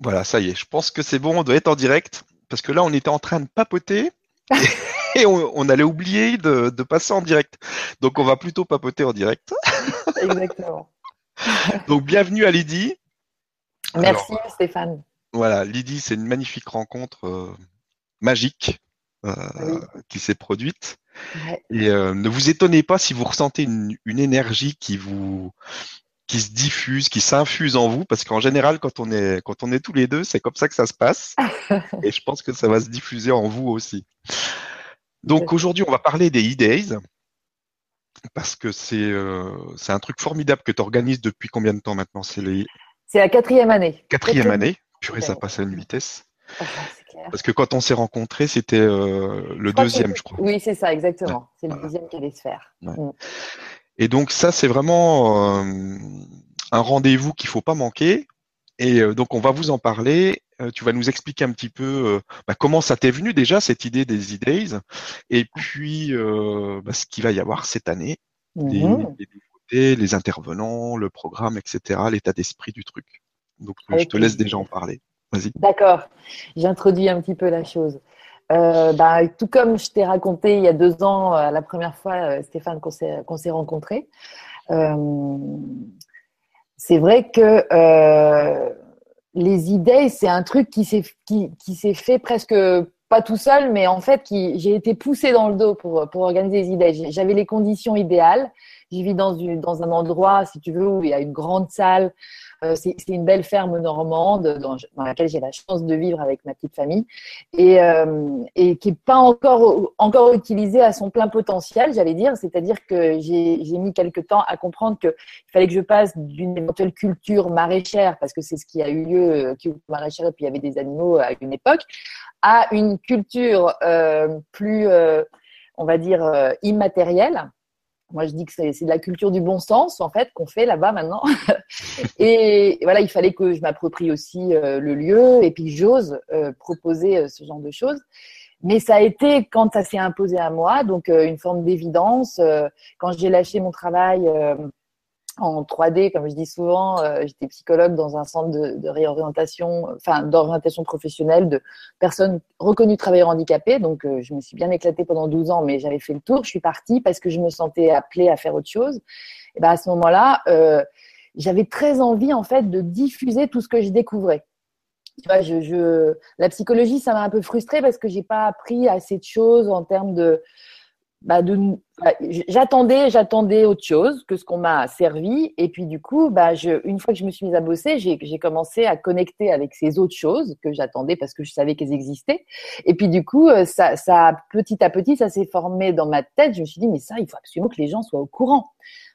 Voilà, ça y est, je pense que c'est bon, on doit être en direct, parce que là, on était en train de papoter et on, allait oublier de, passer en direct. Donc, on va plutôt papoter en direct. Exactement. Donc, bienvenue à Lydie. Merci Stéphane. Voilà, Lydie, c'est une magnifique rencontre euh, magique euh, qui s'est produite. Et euh, ne vous étonnez pas si vous ressentez une, une énergie qui vous qui se diffuse, qui s'infuse en vous, parce qu'en général, quand on est quand on est tous les deux, c'est comme ça que ça se passe. et je pense que ça va se diffuser en vous aussi. Donc aujourd'hui, on va parler des e-days parce que c'est euh, c'est un truc formidable que tu organises depuis combien de temps maintenant C'est les... la quatrième année. Quatrième année. Purée, ça passe à une vitesse. Ah, parce que quand on s'est rencontrés, c'était euh, le deuxième, je crois. Oui, c'est ça, exactement. C'est le deuxième qui allait se faire. Mm. Et donc ça, c'est vraiment euh, un rendez-vous qu'il faut pas manquer. Et euh, donc on va vous en parler. Euh, tu vas nous expliquer un petit peu bah, comment ça t'est venu déjà cette idée des e-days, et puis bah, ce qu'il va y avoir cette année, les, mhm. nouveautés, les intervenants, le programme, etc., l'état d'esprit du truc. Donc je te laisse déjà en parler. Vas-y. D'accord. J'introduis un petit peu la chose. Euh, bah, tout comme je t'ai raconté il y a deux ans, euh, la première fois, euh, Stéphane, qu'on s'est rencontrés, c'est vrai que les idées, c'est un truc qui s'est qui, fait presque pas tout seul, mais en fait, j'ai été poussée dans le dos pour, pour organiser les idées. J'avais les conditions idéales. Je vis dans, dans un endroit, si tu veux, où il y a une grande salle, c'est une belle ferme normande dans, laquelle j'ai la chance de vivre avec ma petite famille et, euh, qui n'est pas encore, encore utilisée à son plein potentiel, j'allais dire. C'est-à-dire que j'ai mis quelques temps à comprendre qu'il fallait que je passe d'une éventuelle culture maraîchère, parce que c'est ce qui a eu lieu, euh, culture maraîchère, et puis il y avait des animaux à une époque, à une culture plus, on va dire, immatérielle moi, je dis que c'est de la culture du bon sens, en fait, qu'on fait là-bas maintenant. et voilà, il fallait que je m'approprie aussi euh, le lieu et puis j'ose euh, proposer euh, ce genre de choses. Mais ça a été quand ça s'est imposé à moi, donc une forme d'évidence. quand j'ai lâché mon travail en 3D, comme je dis souvent, euh, j'étais psychologue dans un centre de, réorientation, enfin d'orientation professionnelle de personnes reconnues travailleurs handicapés. Donc, euh, je me suis bien éclatée pendant 12 ans, mais j'avais fait le tour. Je suis partie parce que je me sentais appelée à faire autre chose. Et ben à ce moment-là, euh, j'avais très envie en fait de diffuser tout ce que je découvrais. Tu vois, la psychologie, ça m'a un peu frustrée parce que j'ai pas appris assez de choses en termes de bah bah, j'attendais, j'attendais autre chose que ce qu'on m'a servi. Et puis du coup, bah, je, une fois que je me suis mise à bosser, j'ai, j'ai commencé à connecter avec ces autres choses que j'attendais parce que je savais qu'elles existaient. Et puis du coup, euh, ça, ça, petit à petit, ça s'est formé dans ma tête. Je me suis dit, mais ça, il faut absolument que les gens soient au courant.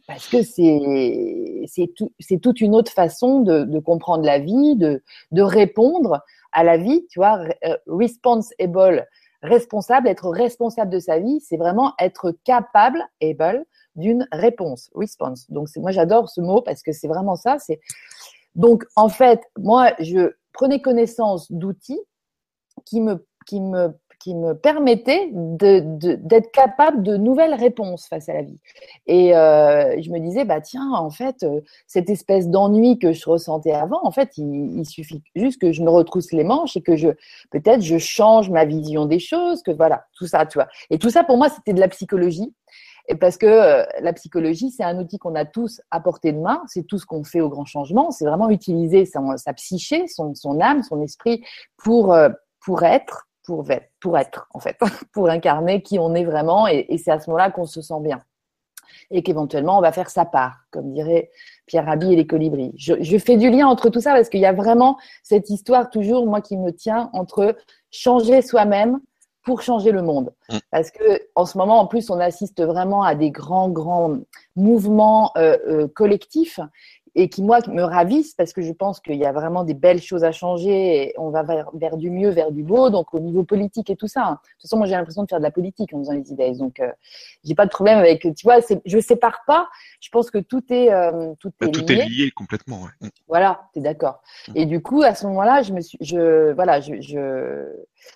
Parce que c'est, c'est, tout, c'est toute une autre façon de, de comprendre la vie, de, de répondre à la vie, tu vois, euh, responsible responsable, être responsable de sa vie, c'est vraiment être capable, able, d'une réponse, response. Donc moi j'adore ce mot parce que c'est vraiment ça. C'est donc en fait moi je prenais connaissance d'outils qui me qui me qui me permettait d'être capable de nouvelles réponses face à la vie. Et euh, je me disais, bah tiens, en fait, euh, cette espèce d'ennui que je ressentais avant, en fait, il, suffit juste que je me retrousse les manches et que je, peut-être, je change ma vision des choses, que voilà, tout ça, tu vois. Et tout ça, pour moi, c'était de la psychologie. Et parce que euh, la psychologie, c'est un outil qu'on a tous à portée de main, c'est tout ce qu'on fait au grand changement, c'est vraiment utiliser sa, sa psyché, son, son, âme, son esprit pour, pour être pour, pour être, en fait, pour incarner qui on est vraiment. Et, c'est à ce moment-là qu'on se sent bien. Et qu'éventuellement, on va faire sa part, comme dirait Pierre Rabhi et les colibris. Je, fais du lien entre tout ça parce qu'il y a vraiment cette histoire toujours, moi, qui me tient entre changer soi-même pour changer le monde. Mm. Parce que en ce moment, en plus, on assiste vraiment à des grands, grands mouvements euh, euh, collectifs et qui moi me ravissent parce que je pense qu'il y a vraiment des belles choses à changer et on va vers, vers, du mieux, vers du beau, donc au niveau politique et tout ça. Hein. De toute façon, moi j'ai l'impression de faire de la politique en faisant les idées, donc euh, j'ai pas de problème avec. Tu vois, je sépare pas. Je pense que tout est euh, tout, est, tout lié. est lié complètement. Ouais. Mm. Voilà, tu es d'accord. Mm. Et du coup, à ce moment-là, je me suis, je voilà, je, je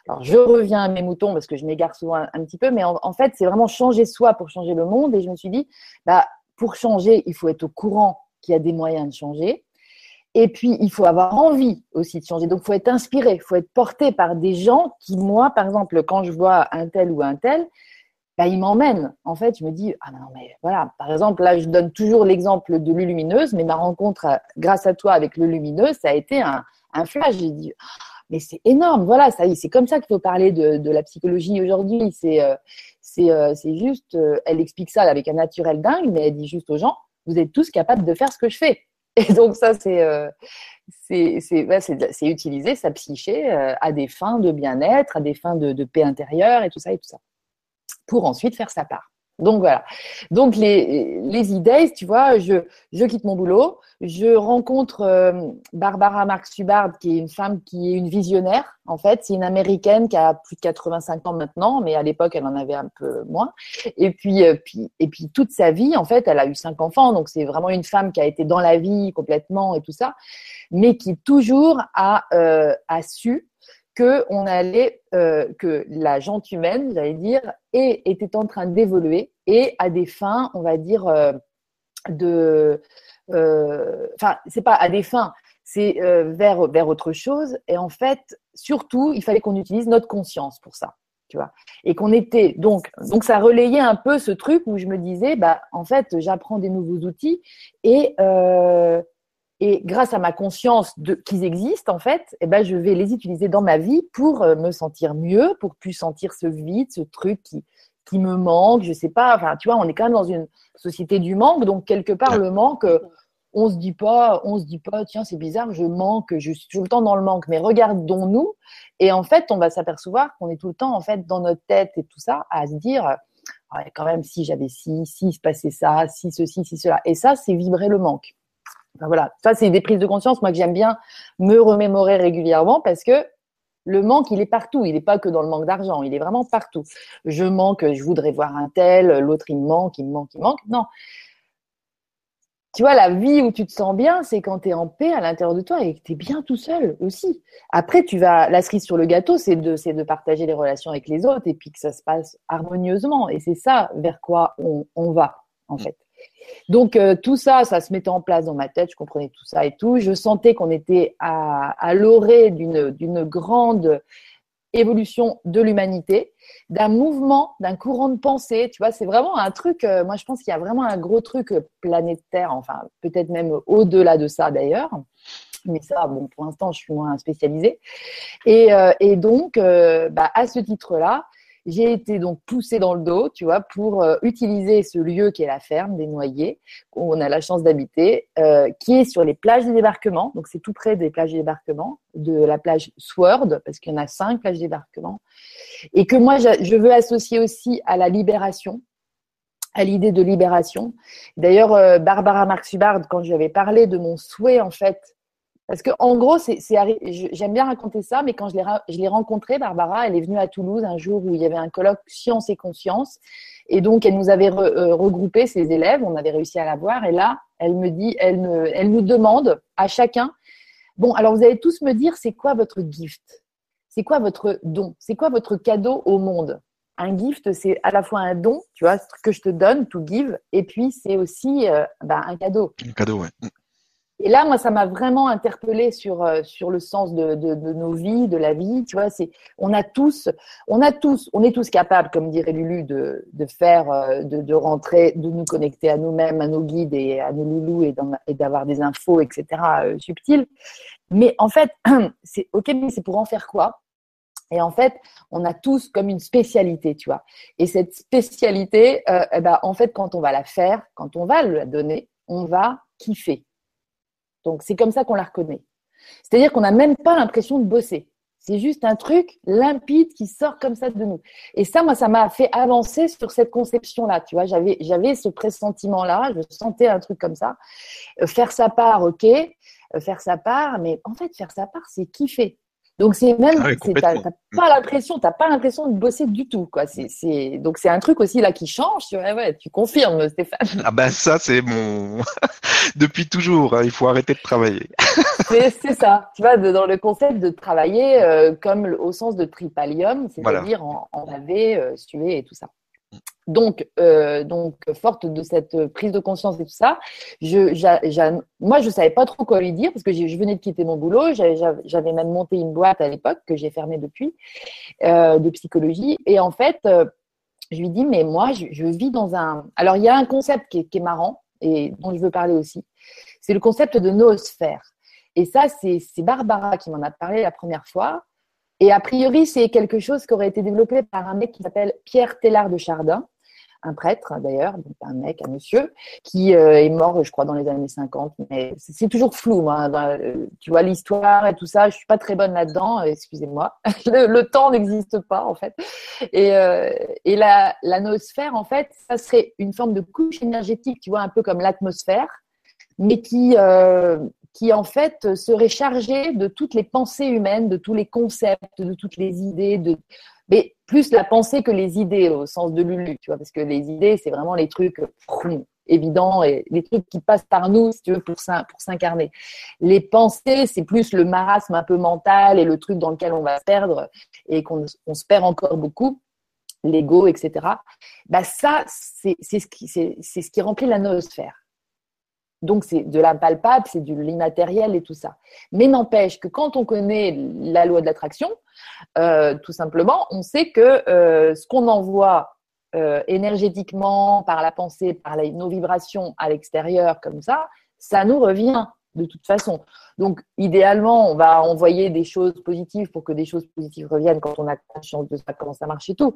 alors je reviens à mes moutons parce que je m'égare souvent un, petit peu, mais en, en fait, c'est vraiment changer soi pour changer le monde. Et je me suis dit, bah pour changer, il faut être au courant qu'il y a des moyens de changer. Et puis, il faut avoir envie aussi de changer. Donc, il faut être inspiré, il faut être porté par des gens qui, moi, par exemple, quand je vois un tel ou un tel, bah, ils m'emmènent. En fait, je me dis, ah non, mais voilà, par exemple, là, je donne toujours l'exemple de Lulumineuse, mais ma rencontre, euh, grâce à toi, avec Lulumineuse, ça a été un, flash. J'ai dit, mais c'est énorme, voilà, ça c'est comme ça qu'il faut parler de, la psychologie aujourd'hui. C'est euh, euh, juste, elle explique ça avec un naturel dingue, mais elle dit juste aux gens, vous êtes tous capables de faire ce que je fais. Et donc ça, c'est euh, utiliser sa psyché euh, à des fins de bien-être, à des fins de, de, paix intérieure et tout ça et tout ça, pour ensuite faire sa part. Donc voilà. Donc les, les idées, tu vois, je, je quitte mon boulot, je rencontre euh, Barbara Marx Hubbard, qui est une femme qui est une visionnaire. En fait, c'est une américaine qui a plus de 85 ans maintenant, mais à l'époque, elle en avait un peu moins. Et puis, euh, puis, et puis toute sa vie, en fait, elle a eu cinq enfants, donc c'est vraiment une femme qui a été dans la vie complètement et tout ça, mais qui toujours a, euh, a su que on allait, euh, que la gente humaine, j'allais dire, et était en train d'évoluer et à des fins, on va dire, euh, de, euh, enfin, c'est pas à des fins, c'est euh, vers vers autre chose. Et en fait, surtout, il fallait qu'on utilise notre conscience pour ça. Tu vois, et qu'on était donc donc ça relayait un peu ce truc où je me disais bah en fait j'apprends des nouveaux outils et euh, et grâce à ma conscience qu'ils existent, en fait, eh ben, je vais les utiliser dans ma vie pour euh, me sentir mieux, pour plus sentir ce vide, ce truc qui, qui me manque. Je sais pas. Enfin, tu vois, on est quand même dans une société du manque, donc quelque part le manque, euh, on se dit pas, on se dit pas, tiens, c'est bizarre, je manque, je suis tout le temps dans le manque. Mais regardons-nous, et en fait, on va s'apercevoir qu'on est tout le temps en fait dans notre tête et tout ça à se dire. Ah quand même, si j'avais ci, si se passait ça, si ceci, si cela. Et ça, c'est vibrer le manque voilà, ça c'est des prises de conscience, moi que j'aime bien me remémorer régulièrement parce que le manque, il est partout. Il n'est pas que dans le manque d'argent, il est vraiment partout. Je manque, je voudrais voir un tel, l'autre il me manque, il me manque, il me manque. Non. Tu vois, la vie où tu te sens bien, c'est quand tu es en paix à l'intérieur de toi et que tu es bien tout seul aussi. Après, tu vas, la cerise sur le gâteau, c'est de, c'est de partager les relations avec les autres et puis que ça se passe harmonieusement. Et c'est ça vers quoi on, on va, en fait. Donc euh, tout ça, ça se mettait en place dans ma tête, je comprenais tout ça et tout. Je sentais qu'on était à, l'orée d'une, grande évolution de l'humanité, d'un mouvement, d'un courant de pensée. Tu vois, c'est vraiment un truc, euh, moi je pense qu'il y a vraiment un gros truc planétaire, enfin peut-être même au-delà de ça d'ailleurs. Mais ça, bon, pour l'instant, je suis moins spécialisée. Et, euh, et donc, bah, à ce titre-là, j'ai été donc poussée dans le dos, tu vois, pour euh, utiliser ce lieu qui est la ferme des Noyers, où on a la chance d'habiter, euh, qui est sur les plages des débarquements. Donc c'est tout près des plages des débarquements, de la plage Sword, parce qu'il y en a cinq plages des débarquements, et que moi je veux associer aussi à la libération à l'idée de libération. D'ailleurs, euh, Barbara Marx-Hubbard, quand je lui avais parlé de mon souhait, en fait, parce que en gros, j'aime bien raconter ça, mais quand je l'ai, rencontrée, Barbara, elle est venue à Toulouse un jour où il y avait un colloque Science et Conscience, et donc elle nous avait euh, regroupé ses élèves, on avait réussi à la voir, et là, elle me dit, elle nous demande à chacun, bon, alors vous allez tous me dire, c'est quoi votre gift? C'est quoi votre don? C'est quoi votre cadeau au monde? Un gift, c'est à la fois un don, tu vois, ce que je te donne, to give, et puis c'est aussi euh, bah, un cadeau. Un cadeau, ouais. Et là, moi, ça m'a vraiment interpellée sur euh, sur le sens de, de, nos vies, de la vie. Tu vois, c'est on a tous, on a tous, on est tous capables, comme dirait Lulu, de de faire, euh, de, de rentrer, de nous connecter à nous-mêmes, à nos guides et à nos loulous et, et d'avoir des infos, etc. Euh, subtiles. Mais en fait, c'est ok, mais c'est pour en faire quoi? Et en fait, on a tous comme une spécialité, tu vois. Et cette spécialité, euh, eh ben, en fait, quand on va la faire, quand on va la donner, on va kiffer. Donc, c'est comme ça qu'on la reconnaît. C'est-à-dire qu'on n'a même pas l'impression de bosser. C'est juste un truc limpide qui sort comme ça de nous. Et ça, moi, ça m'a fait avancer sur cette conception-là. Tu vois, j'avais, j'avais ce pressentiment-là. Je sentais un truc comme ça. Euh, faire sa part, ok. Euh, faire sa part, mais en fait, faire sa part, c'est kiffer. Donc c'est même, ah t'as pas l'impression, t'as pas l'impression de bosser du tout, quoi. C'est, donc c'est un truc aussi là qui change. Tu, ouais, tu confirmes, Stéphane. Ah ben ça c'est mon depuis toujours. Hein, il faut arrêter de travailler. c'est ça. Tu vois, dans le concept de travailler euh, comme au sens de tripalium, c'est-à-dire en, en laver, euh, suer et tout ça. Donc, euh, donc, forte de cette prise de conscience et tout ça, je, moi, je savais pas trop quoi lui dire parce que je venais de quitter mon boulot. J'avais même monté une boîte à l'époque que j'ai fermée depuis euh, de psychologie. Et en fait, euh, je lui dis, mais moi, je, vis dans un. Alors, il y a un concept qui est, qui est marrant et dont je veux parler aussi. C'est le concept de noosphère. Et ça, c'est Barbara qui m'en a parlé la première fois. Et a priori, c'est quelque chose qui aurait été développé par un mec qui s'appelle Pierre Tellard de Chardin, un prêtre d'ailleurs, un mec, un monsieur, qui euh, est mort, je crois, dans les années 50. Mais c'est toujours flou, euh, tu vois, l'histoire et tout ça, je suis pas très bonne là-dedans, euh, excusez-moi. Le, temps n'existe pas, en fait. Et, et la, la en fait, ça serait une forme de couche énergétique, tu vois, un peu comme l'atmosphère, mais qui, qui en fait serait chargée de toutes les pensées humaines, de tous les concepts, de toutes les idées, de mais plus la pensée que les idées au sens de Lulu, tu vois, parce que les idées, c'est vraiment les trucs évidents et les trucs qui passent par nous, si tu veux, pour s'incarner. Les pensées, c'est plus le marasme un peu mental et le truc dans lequel on va se perdre et qu'on se perd encore beaucoup l'ego, etc. Bah ça, c'est ce qui, c'est ce qui remplit la noosphère. Donc, c'est de l'impalpable, c'est de l'immatériel et tout ça. Mais n'empêche que quand on connaît la loi de l'attraction, euh, tout simplement, on sait que euh, ce qu'on envoie euh, énergétiquement par la pensée, par nos vibrations à l'extérieur, comme ça, ça nous revient de toute façon. Donc, idéalement, on va envoyer des choses positives pour que des choses positives reviennent quand on a conscience de ça, comment ça marche et tout.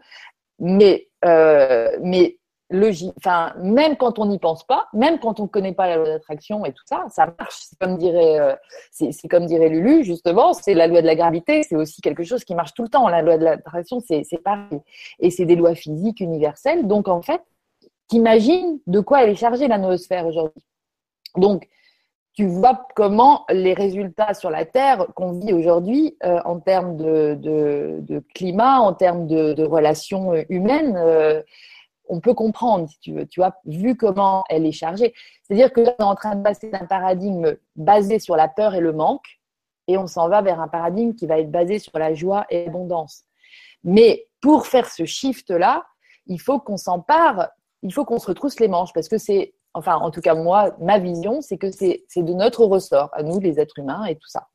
Mais, mais logique. Enfin, même quand on n'y pense pas, même quand on ne connaît pas la loi d'attraction et tout ça, ça marche. C'est comme dirait, euh, c'est comme dirait Lulu justement, c'est la loi de la gravité. C'est aussi quelque chose qui marche tout le temps. La loi de l'attraction, c'est pareil. Et c'est des lois physiques universelles. Donc en fait, t'imagines de quoi elle est chargée la noosphère aujourd'hui. Donc tu vois comment les résultats sur la Terre qu'on vit aujourd'hui euh, en termes de, de, climat, en termes de, relations humaines, euh, on peut comprendre, si tu veux, tu vois, vu comment elle est chargée. C'est-à-dire que là, on est en train de passer d'un paradigme basé sur la peur et le manque, et on s'en va vers un paradigme qui va être basé sur la joie et l'abondance. Mais pour faire ce shift-là, il faut qu'on s'empare, il faut qu'on se retrousse les manches, parce que c'est, enfin, en tout cas, moi, ma vision, c'est que c'est de notre ressort, à nous, les êtres humains, et tout ça.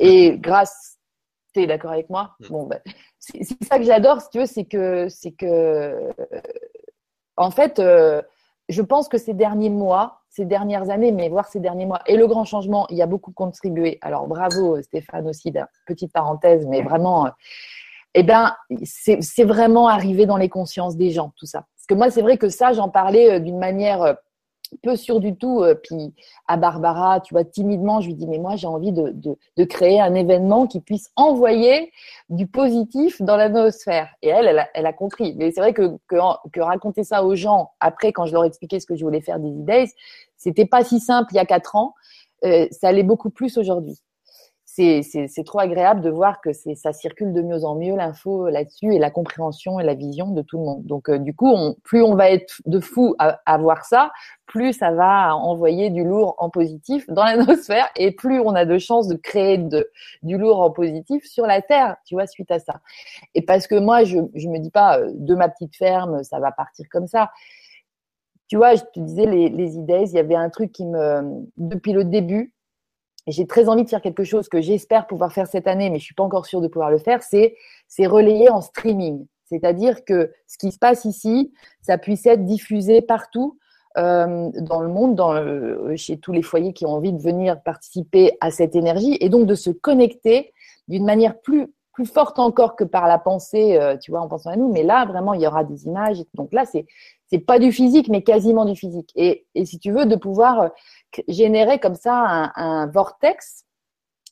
Et grâce, tu es d'accord avec moi? Mm. Bon, ben, c'est ça que j'adore, si tu veux, c'est que, c'est que en fait, euh, je pense que ces derniers mois, ces dernières années, mais voir ces derniers mois et le grand changement, il y a beaucoup contribué. Alors bravo Stéphane aussi, petite parenthèse, mais vraiment, euh, eh ben, c'est vraiment arrivé dans les consciences des gens, tout ça. Parce que moi, c'est vrai que ça, j'en parlais euh, d'une manière peu sûr du tout. Euh, puis à Barbara, tu vois, timidement, je lui dis, mais moi, j'ai envie de, créer un événement qui puisse envoyer du positif dans la noosphère. Et elle, elle a, compris. Mais c'est vrai que, raconter ça aux gens, après, quand je leur expliquais ce que je voulais faire des e c'était pas si simple il y a quatre ans. Euh, ça allait beaucoup plus aujourd'hui c'est trop agréable de voir que ça circule de mieux en mieux l'info là-dessus et la compréhension et la vision de tout le monde. Donc euh, du coup, plus on va être de fou à, voir ça, plus ça va envoyer du lourd en positif dans l'atmosphère et plus on a de chances de créer de, du lourd en positif sur la Terre, tu vois, suite à ça. Et parce que moi, je je me dis pas euh, de ma petite ferme, ça va partir comme ça. Tu vois, je te disais les, les idées, il y avait un truc qui me depuis le début j'ai très envie de faire quelque chose que j'espère pouvoir faire cette année, mais je suis pas encore sûre de pouvoir le faire, c'est c'est relayer en streaming. C'est-à-dire que ce qui se passe ici, ça puisse être diffusé partout euh, dans le monde, dans chez tous les foyers qui ont envie de venir participer à cette énergie, et donc de se connecter d'une manière plus plus forte encore que par la pensée, euh, tu vois, en pensant à nous. Mais là, vraiment, il y aura des images. Donc là, c'est c'est pas du physique, mais quasiment du physique. Et, et si tu veux, de pouvoir euh, générer comme ça un, vortex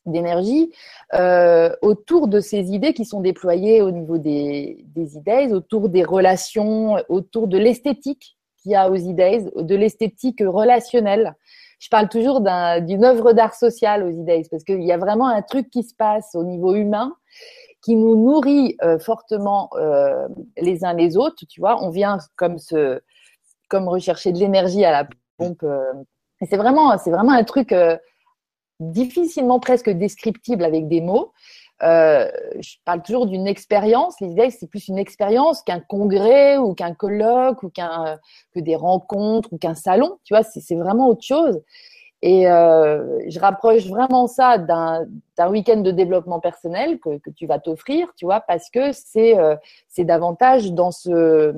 d'énergie euh, autour de ces idées qui sont déployées au niveau des, des idées, autour des relations, autour de l'esthétique qu'il y a aux idées, de l'esthétique relationnelle. Je parle toujours d'une œuvre d'art social aux idées parce qu'il y a vraiment un truc qui se passe au niveau humain qui nous nourrit euh, fortement euh, les uns les autres. Tu vois, on vient comme se, comme rechercher de l'énergie à la pompe. Euh, c'est vraiment, c'est vraiment un truc difficilement presque descriptible avec des mots. euh, je parle toujours d'une expérience. Les idées, c'est plus une expérience qu'un congrès ou qu'un colloque ou qu'un que des rencontres ou qu'un salon. Tu vois, c'est vraiment autre chose. Et euh, je rapproche vraiment ça d'un week-end de développement personnel que, tu vas t'offrir, tu vois, parce que c'est euh, davantage dans ce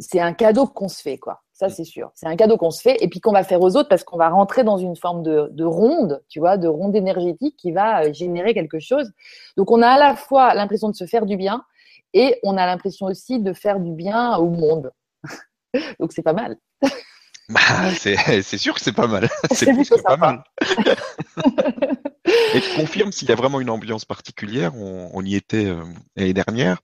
c'est un cadeau qu'on se fait, quoi. Ça, c'est sûr. C'est un cadeau qu'on se fait et puis qu'on va faire aux autres parce qu'on va rentrer dans une forme de, de, ronde, tu vois, de ronde énergétique qui va euh, générer quelque chose. Donc, on a à la fois l'impression de se faire du bien et on a l'impression aussi de faire du bien au monde. Donc, c'est pas mal. Bah, c'est sûr que c'est pas mal. C'est plus que pas mal. et tu confirmes s'il y a vraiment une ambiance particulière. On, on y était euh, l'année dernière.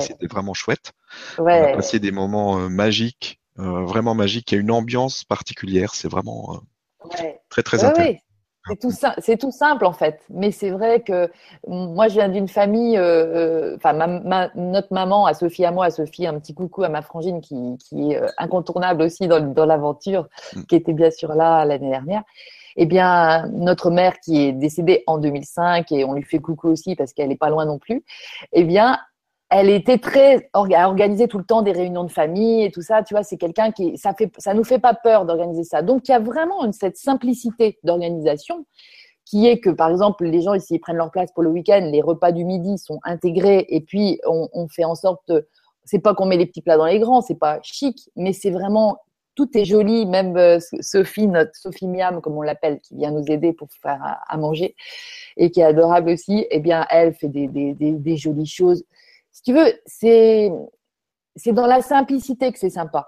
C'était vraiment chouette. Ouais. On a passé des moments euh, magiques, vraiment magiques. Il y a une ambiance particulière. C'est vraiment euh, très très intéressant. C'est tout, c'est tout simple en fait, mais c'est vrai que moi je viens d'une famille, enfin notre maman à Sophie à moi, à Sophie un petit coucou à ma frangine qui, qui est incontournable aussi dans, dans l'aventure, mm. qui était bien sûr là l'année dernière. Eh bien, notre mère qui est décédée en 2005 et on lui fait coucou aussi parce qu'elle n'est pas loin non plus. Eh bien, elle était très à organiser tout le temps des réunions de famille et tout ça. Tu vois, c'est quelqu'un qui ça fait ça nous fait pas peur d'organiser ça. Donc il y a vraiment cette simplicité d'organisation qui est que par exemple les gens ici prennent leur place pour le week-end, les repas du midi sont intégrés et puis on, fait en sorte c'est pas qu'on met les petits plats dans les grands, c'est pas chic, mais c'est vraiment tout est joli, même euh, Sophie, notre Sophie Miam, comme on l'appelle, qui vient nous aider pour faire à, manger et qui est adorable aussi, eh bien, elle fait des, des jolies choses si tu veux, c'est c'est dans la simplicité que c'est sympa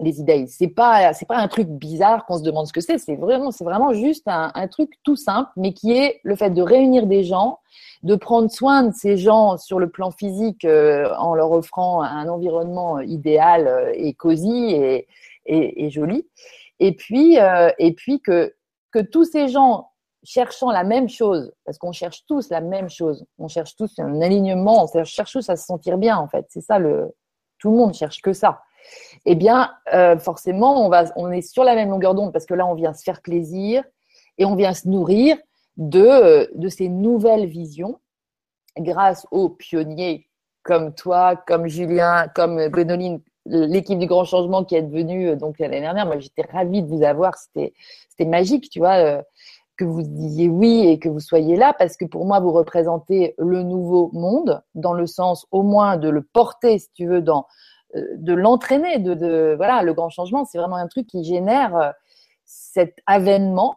les idées. C'est pas c'est pas un truc bizarre qu'on se demande ce que c'est. C'est vraiment c'est vraiment juste un, truc tout simple, mais qui est le fait de réunir des gens, de prendre soin de ces gens sur le plan physique euh, en leur offrant un environnement idéal euh, et cosy et, et, et joli. Et puis euh, et puis que que tous ces gens cherchant la même chose, parce qu'on cherche tous la même chose, on cherche tous un alignement, on cherche tous à se sentir bien en fait. C'est ça le, tout le monde cherche que ça. Eh bien, euh, forcément, on va, on est sur la même longueur d'onde parce que là, on vient se faire plaisir et on vient se nourrir de, de ces nouvelles visions grâce aux pionniers comme toi, comme Julien, comme Gwénoline, l'équipe du Grand Changement qui est venue euh, l'année dernière. Moi, j'étais ravie de vous avoir. C'était, c'était magique, tu vois. Euh, que vous disiez oui et que vous soyez là, parce que pour moi, vous représentez le nouveau monde, dans le sens au moins de le porter, si tu veux, dans, euh, de l'entraîner, de, voilà, le grand changement, c'est vraiment un truc qui génère euh, cet avènement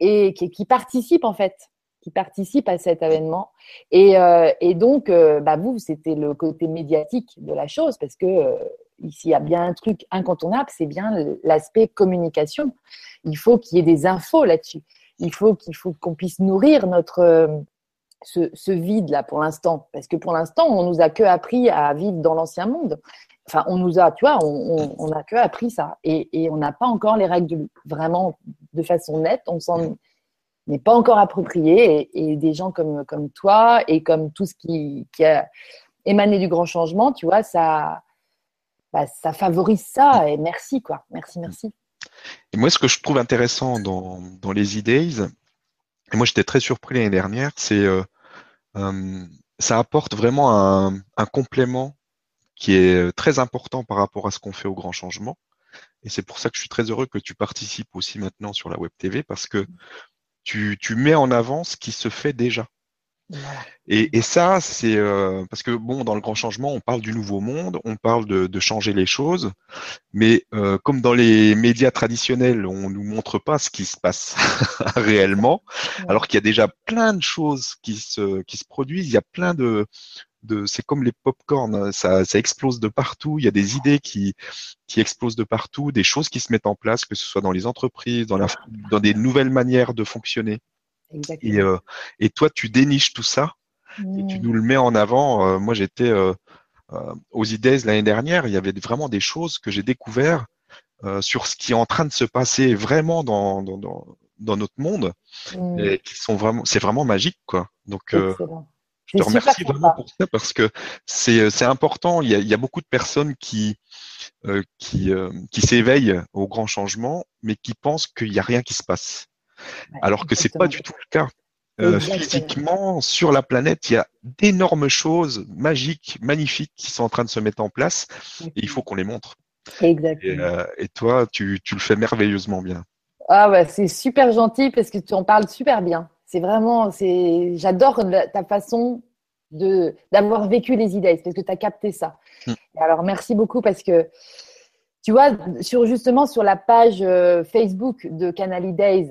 et qui, participe en fait, qui participe à cet avènement. Et, euh, donc, bah vous, c'était le côté médiatique de la chose, parce que ici, il y a bien un truc incontournable, c'est bien l'aspect communication. Il faut qu'il y ait des infos là-dessus il faut qu'il faut qu'on puisse nourrir notre euh, ce, vide là pour l'instant, parce que pour l'instant on nous a que appris à vivre dans l'ancien monde. Enfin, on nous a, tu vois, on, on, a que appris ça, et, et on n'a pas encore les règles vraiment de façon nette. On n'est pas encore approprié, et, des gens comme comme toi et comme tout ce qui, qui a émané du grand changement, tu vois, ça bah, ça favorise ça. Et merci quoi, merci, merci. Et moi, ce que je trouve intéressant dans, les e et moi j'étais très surpris l'année dernière, c'est euh, euh, ça apporte vraiment un, un, complément qui est très important par rapport à ce qu'on fait au grand changement. Et c'est pour ça que je suis très heureux que tu participes aussi maintenant sur la Web TV parce que tu, tu mets en avant ce qui se fait déjà. Et, et, ça, c'est euh, parce que bon, dans le grand changement, on parle du nouveau monde, on parle de, de changer les choses, mais euh, comme dans les médias traditionnels, on nous montre pas ce qui se passe réellement, alors qu'il y a déjà plein de choses qui se qui se produisent. Il y a plein de de c'est comme les pop-corn, ça, ça explose de partout. Il y a des idées qui qui explosent de partout, des choses qui se mettent en place, que ce soit dans les entreprises, dans la, dans des nouvelles manières de fonctionner. Et, euh, et, toi, tu déniches tout ça et tu nous le mets en avant. Euh, moi, j'étais euh, aux idées l'année dernière. Il y avait vraiment des choses que j'ai découvert sur ce qui est en train de se passer vraiment dans, dans, dans, dans notre monde mmh. et qui sont vraiment, c'est vraiment magique, quoi. Donc, je te remercie vraiment pour ça parce que c'est important. Il y, a, il y, a, beaucoup de personnes qui qui, qui s'éveillent au grand changement, mais qui pensent qu'il n'y a rien qui se passe alors que c'est pas du tout le cas. physiquement, sur la planète, il y a d'énormes choses magiques, magnifiques qui sont en train de se mettre en place et il faut qu'on les montre. Exactement. Et, toi, tu, tu, le fais merveilleusement bien. Ah ouais, c'est super gentil parce que tu en parles super bien. C'est vraiment, c'est, j'adore ta façon de d'avoir vécu les idées parce que tu as capté ça. Mm. Alors merci beaucoup parce que tu vois sur justement sur la page euh, Facebook de Canal Days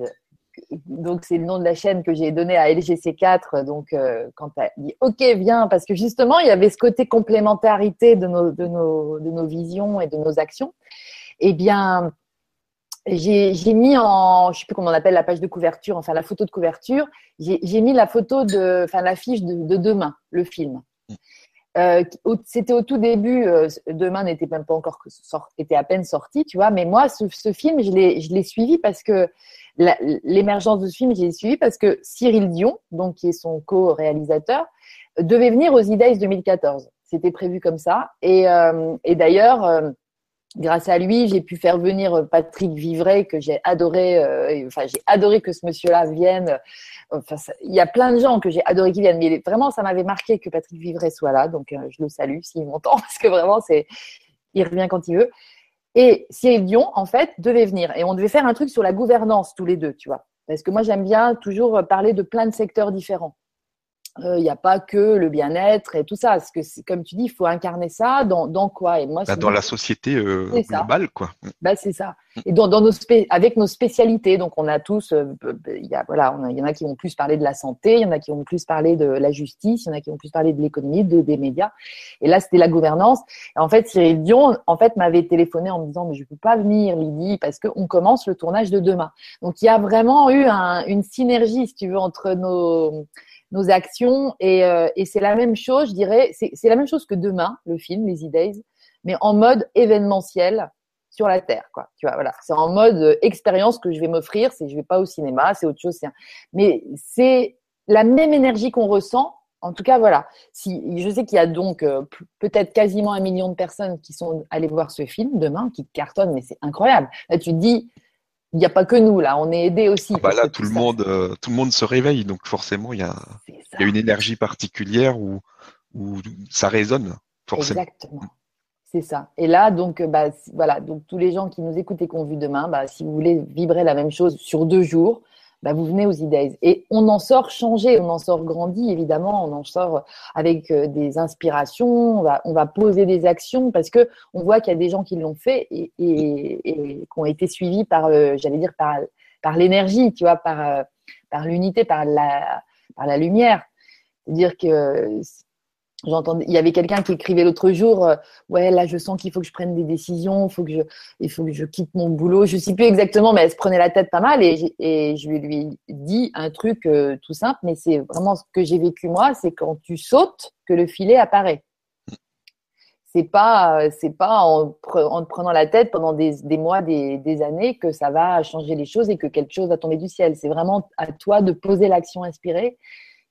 donc c'est le nom de la chaîne que j'ai donné à LGC4 donc euh, quand tu dit OK viens parce que justement il y avait ce côté complémentarité de nos de nos de nos visions et de nos actions. Eh bien j'ai mis en, je sais plus comment on appelle la page de couverture, enfin la photo de couverture, j'ai mis la photo de, enfin l'affiche de, de, Demain, le film. Euh, C'était au tout début, euh, Demain n'était même pas encore était à peine sorti, tu vois. Mais moi, ce, ce film, je l'ai suivi parce que l'émergence de ce film, je l'ai suivi parce que Cyril Dion, donc qui est son co-réalisateur, devait venir aux IDES 2014. C'était prévu comme ça. Et, euh, d'ailleurs euh, grâce à lui, j'ai pu faire venir Patrick Vivray, que j'ai adoré. Euh, enfin, j'ai adoré que ce monsieur-là vienne. Enfin, il y a plein de gens que j'ai adoré qui viennent, mais vraiment, ça m'avait marqué que Patrick Vivray soit là. Donc, je le salue s'il m'entend, parce que vraiment, c'est, il revient quand il veut. Et Cyril Dion, en fait, devait venir. Et on devait faire un truc sur la gouvernance tous les deux, tu vois. Parce que moi, j'aime bien toujours parler de plein de secteurs différents. Euh, il n'y a pas que le bien-être et tout ça. Parce que, comme tu dis, il faut incarner ça dans, dans quoi? Et moi, bah, Dans la société euh, globale, quoi. Bah, c'est ça. Et dans, dans nos avec nos spécialités. Donc, on a tous, euh, il y, a, voilà, il y en a qui vont plus parler de la santé, il y en a qui vont plus parler de la justice, il y en a qui vont plus parler de l'économie, de, des médias. Et là, c'était la gouvernance. Et en fait, Cyril Dion, en fait, m'avait téléphoné en me disant, mais je peux pas venir, Lydie, parce qu'on commence le tournage de demain. Donc, il y a vraiment eu un, une synergie, si tu veux, entre nos nos actions. Et, euh, et c'est la même chose, je dirais, c'est la même chose que demain, le film, Les E-Days, mais en mode événementiel sur la Terre, quoi. Tu vois, voilà. C'est en mode euh, expérience que je vais m'offrir. C'est, je vais pas au cinéma, c'est autre chose. Mais c'est la même énergie qu'on ressent. En tout cas, voilà. Si, je sais qu'il y a donc euh, peut-être quasiment un million de personnes qui sont allées voir ce film demain, qui cartonnent, mais c'est incroyable. Là, tu te dis, il n'y a pas que nous là, on est aidés aussi. Ah bah là, tout, le monde, euh, tout le monde se réveille, donc forcément, il y a, y a une énergie particulière où, où ça résonne, forcément. Exactement. C'est ça. Et là, donc, bah, voilà, donc tous les gens qui nous écoutent et qui ont vu demain, bah, si vous voulez vibrer la même chose sur deux jours, bah, vous venez aux idées. Et on en sort changé, on en sort grandi, évidemment, on en sort avec euh, des inspirations, on va, on va poser des actions parce que on voit qu'il y a des gens qui l'ont fait et, et, et, qui ont été suivis par, euh, j'allais dire, par, par l'énergie, tu vois, par, euh, par l'unité, par la, par la lumière. C'est-à-dire que il y avait quelqu'un qui écrivait l'autre jour, euh, ouais, là, je sens qu'il faut que je prenne des décisions, faut que je, il faut que je quitte mon boulot. Je sais plus exactement, mais elle se prenait la tête pas mal et, je lui ai dit un truc euh, tout simple, mais c'est vraiment ce que j'ai vécu moi, c'est quand tu sautes que le filet apparaît. C'est pas, c'est pas en, te prenant la tête pendant des, des mois, des, des, années que ça va changer les choses et que quelque chose va tomber du ciel. C'est vraiment à toi de poser l'action inspirée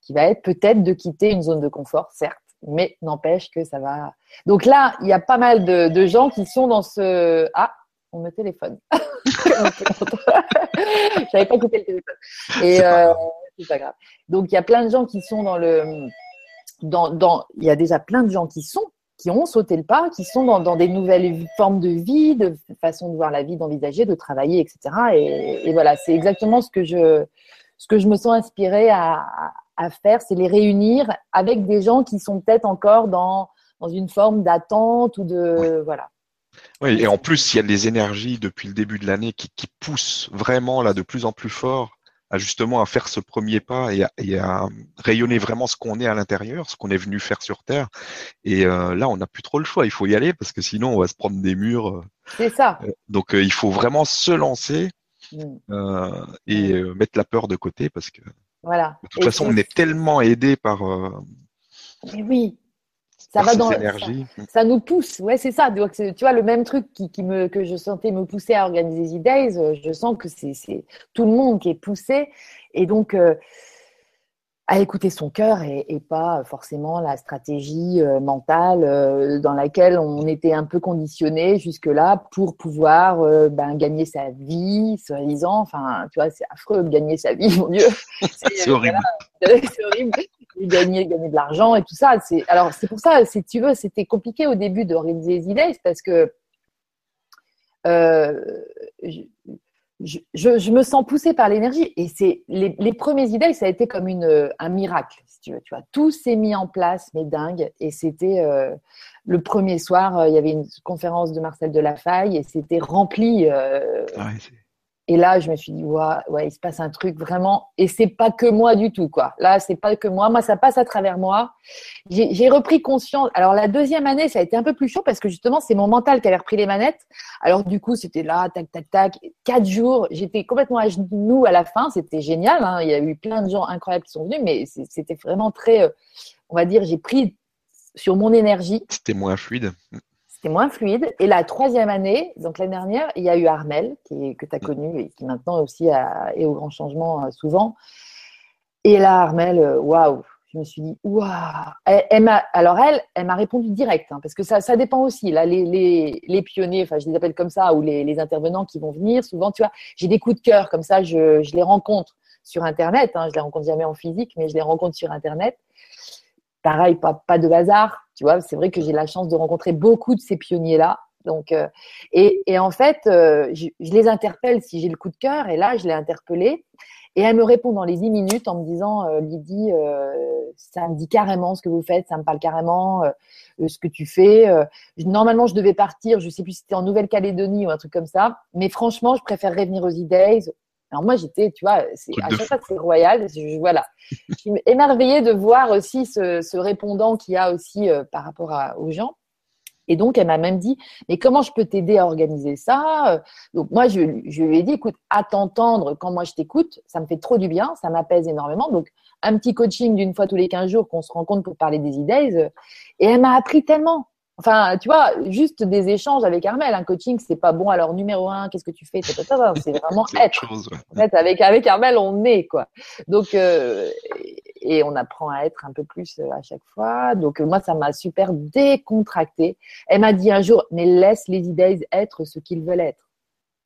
qui va être peut-être de quitter une zone de confort, certes mais n'empêche que ça va. Donc là, il y a pas mal de, de gens qui sont dans ce. Ah, on me téléphone. J'avais pas coupé le téléphone. Et euh, c'est pas grave. Donc il y a plein de gens qui sont dans le. Dans, dans, il y a déjà plein de gens qui sont, qui ont sauté le pas, qui sont dans, dans des nouvelles formes de vie, de façon de voir la vie, d'envisager, de travailler, etc. Et, et voilà, c'est exactement ce que je, ce que je me sens inspirée à, à faire, c'est les réunir avec des gens qui sont peut-être encore dans, dans une forme d'attente ou de. Voilà. Oui, et en plus, il y a des énergies depuis le début de l'année qui, qui, poussent vraiment là de plus en plus fort à justement à faire ce premier pas et à, rayonner vraiment ce qu'on est à l'intérieur, ce qu'on est venu faire sur Terre. Et euh, là, on n'a plus trop le choix. Il faut y aller parce que sinon, on va se prendre des murs. Euh, c'est ça. Euh, donc, il faut vraiment se lancer mm. et mettre la peur de côté parce que voilà. De toute façon, on est tellement aidé par. Euh, oui. Ça va dans ça, nous pousse, ouais, c'est ça. Tu vois, le même truc qui, qui, me, que je sentais me pousser à organiser Z-Days, euh, je sens que c'est tout le monde qui est poussé. Et donc, euh, à écouter son cœur et, et, pas forcément la stratégie euh, mentale euh, dans laquelle on était un peu conditionné jusque-là pour pouvoir euh, ben, gagner sa vie, soi-disant. Enfin, tu vois, c'est affreux de gagner sa vie, mon Dieu. C'est horrible. c'est horrible. Gagner, gagner de l'argent et tout ça. C'est, alors, c'est pour ça, si tu veux, c'était compliqué au début d'organiser les idées parce que je, je, me sens poussée par l'énergie. Et c'est les, les premiers idées, ça a été comme une, un miracle, si tu veux. Tu vois, tout s'est mis en place, mais dingue. Et c'était euh, le premier soir, euh, il y avait une conférence de Marcel Delafaille et c'était rempli. Euh, ah et là, je me suis dit, ouais, ouais, il se passe un truc vraiment. Et c'est pas que moi du tout, quoi. Là, c'est pas que moi. Moi, ça passe à travers moi. J'ai repris conscience. Alors, la deuxième année, ça a été un peu plus chaud parce que justement, c'est mon mental qui avait repris les manettes. Alors, du coup, c'était là, tac, tac, tac. Quatre jours. J'étais complètement à genoux à la fin. C'était génial. Hein. Il y a eu plein de gens incroyables qui sont venus, mais c'était vraiment très, euh, on va dire, j'ai pris sur mon énergie. C'était moins fluide. C'était moins fluide. Et la troisième année, donc l'année dernière, il y a eu Armel, qui, que tu as mm. connu et qui maintenant aussi est au grand changement euh, souvent. Et là, Armel, euh, waouh, je me suis dit, waouh. Elle, alors elle, elle m'a répondu direct, hein, parce que ça, ça dépend aussi. Là, les, les, les, pionniers, enfin, je les appelle comme ça, ou les, les intervenants qui vont venir, souvent, tu vois, j'ai des coups de cœur comme ça, je, je les rencontre sur Internet. Hein, je les rencontre jamais en physique, mais je les rencontre sur Internet. Pareil, pas, pas de hasard. Tu vois, c'est vrai que j'ai la chance de rencontrer beaucoup de ces pionniers-là. Donc, euh, et, et, en fait, euh, je, je, les interpelle si j'ai le coup de cœur. Et là, je l'ai interpellée. Et elle me répond dans les 10 minutes en me disant euh, Lydie, euh, ça me dit carrément ce que vous faites, ça me parle carrément euh, ce que tu fais. normalement, je devais partir, je sais plus si c'était en Nouvelle-Calédonie ou un truc comme ça. Mais franchement, je préférerais venir aux E-Days. Alors moi, j'étais, tu vois, à chaque fois c'est royal. Je, voilà. je suis émerveillée de voir aussi ce, ce répondant qu'il y a aussi euh, par rapport à, aux gens. Et donc, elle m'a même dit, mais comment je peux t'aider à organiser ça Donc, moi, je, je, lui ai dit, écoute, à t'entendre quand moi je t'écoute, ça me fait trop du bien, ça m'apaise énormément. Donc, un petit coaching d'une fois tous les 15 jours qu'on se rencontre pour parler des idées. Et elle m'a appris tellement. Enfin, tu vois, juste des échanges avec Armel. Un coaching, c'est pas bon. Alors, numéro un, qu'est-ce que tu fais? C'est vraiment être. En fait, avec, avec Armel, on est, quoi. Donc, euh, et on apprend à être un peu plus euh, à chaque fois. Donc, euh, moi, ça m'a super décontracté. Elle m'a dit un jour, mais laisse les idées être ce qu'ils veulent être.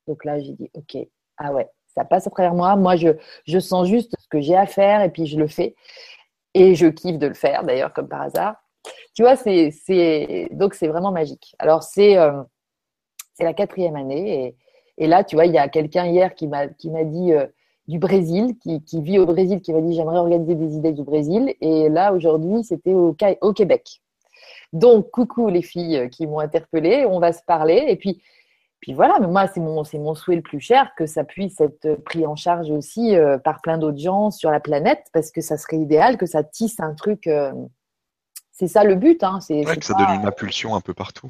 Donc là, j'ai dit, OK, ah ouais, ça passe à travers moi. Moi, je, je sens juste ce que j'ai à faire et puis je le fais. Et je kiffe de le faire, d'ailleurs, comme par hasard tu vois, c'est, c'est, donc c'est vraiment magique. Alors, c'est, euh, c'est la quatrième année. Et, et, là, tu vois, il y a quelqu'un hier qui m'a, qui m'a dit euh, du Brésil, qui, qui, vit au Brésil, qui m'a dit j'aimerais organiser des idées du Brésil. Et là, aujourd'hui, c'était au, au Québec. Donc, coucou les filles qui m'ont interpellée, on va se parler. Et puis, puis voilà, mais moi, c'est mon, c'est mon souhait le plus cher que ça puisse être pris en charge aussi euh, par plein d'autres gens sur la planète, parce que ça serait idéal que ça tisse un truc c'est ça le but. Hein. C'est que ça donne une impulsion un peu partout.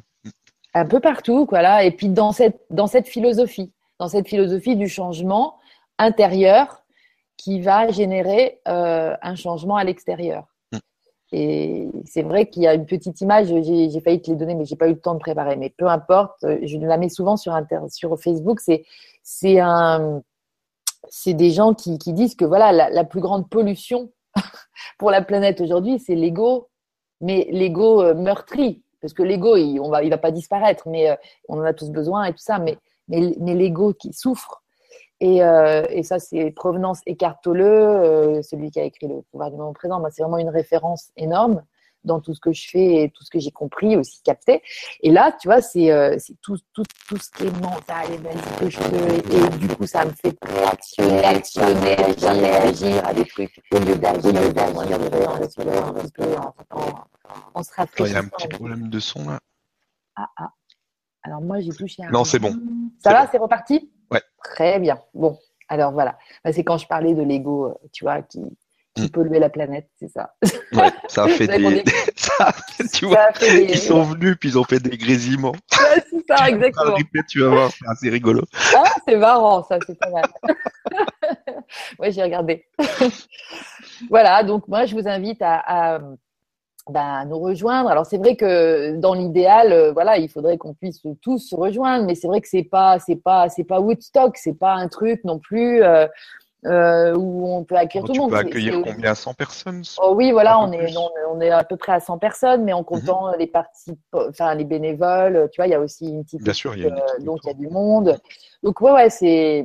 Un peu partout, voilà. Et puis dans cette, dans cette philosophie, dans cette philosophie du changement intérieur qui va générer euh, un changement à l'extérieur. Mm. Et c'est vrai qu'il y a une petite image, j'ai failli te les donner, mais j'ai pas eu le temps de préparer. Mais peu importe, je la mets souvent sur, sur Facebook. C'est un, c'est des gens qui, qui, disent que voilà, la, la plus grande pollution pour la planète aujourd'hui, c'est l'ego mais l'ego euh, meurtri, parce que l'ego, il, on va, il va pas disparaître, mais euh, on en a tous besoin et tout ça, mais, mais, l'ego qui souffre. Et, euh, et ça, c'est Provenance Écartoleux, celui qui a écrit Le pouvoir du moment présent. c'est vraiment une référence énorme dans tout ce que je fais et tout ce que j'ai compris, aussi capté. Et là, tu vois, c'est euh, tout, tout, tout ce qui est mental et basique que je fais. Et, du coup, ça me fait actionner, actionner, agir, agir à des trucs au lieu d'agir, d'agir, on se rafraîchit. Il y a un petit problème de son là. Ah, ah. Alors moi, j'ai touché un. Non, c'est bon. Ça va, c'est reparti? Ouais. Très bien. Bon, alors voilà. Bah, c'est quand je parlais de l'ego, euh, tu vois, qui, qui mm. polluait la planète, c'est ça. Ouais, ça a fait des. ça, tu vois, ils sont venus puis ils ont fait des grésillements. Ouais, c'est ça, exactement. tu vas voir, c'est assez rigolo. Ah, c'est marrant, ça, c'est pas mal. ouais, j'ai regardé. voilà, donc moi, je vous invite à, à ben, nous rejoindre. Alors c'est vrai que dans l'idéal, euh, voilà, il faudrait qu'on puisse tous se rejoindre, mais c'est vrai que c'est pas, c'est pas, c'est pas Woodstock, c'est pas un truc non plus. Euh, euh, où on peut accueillir tout le monde. On peut accueillir combien 100 personnes? Oh, Oui, voilà, on est, on, est à peu près à 100 personnes, mais en mhm. comptant les participants, enfin les bénévoles, tu vois, il y a aussi une petite. Bien sûr, il y a euh, donc il y a du monde. Donc ouais, ouais, c'est,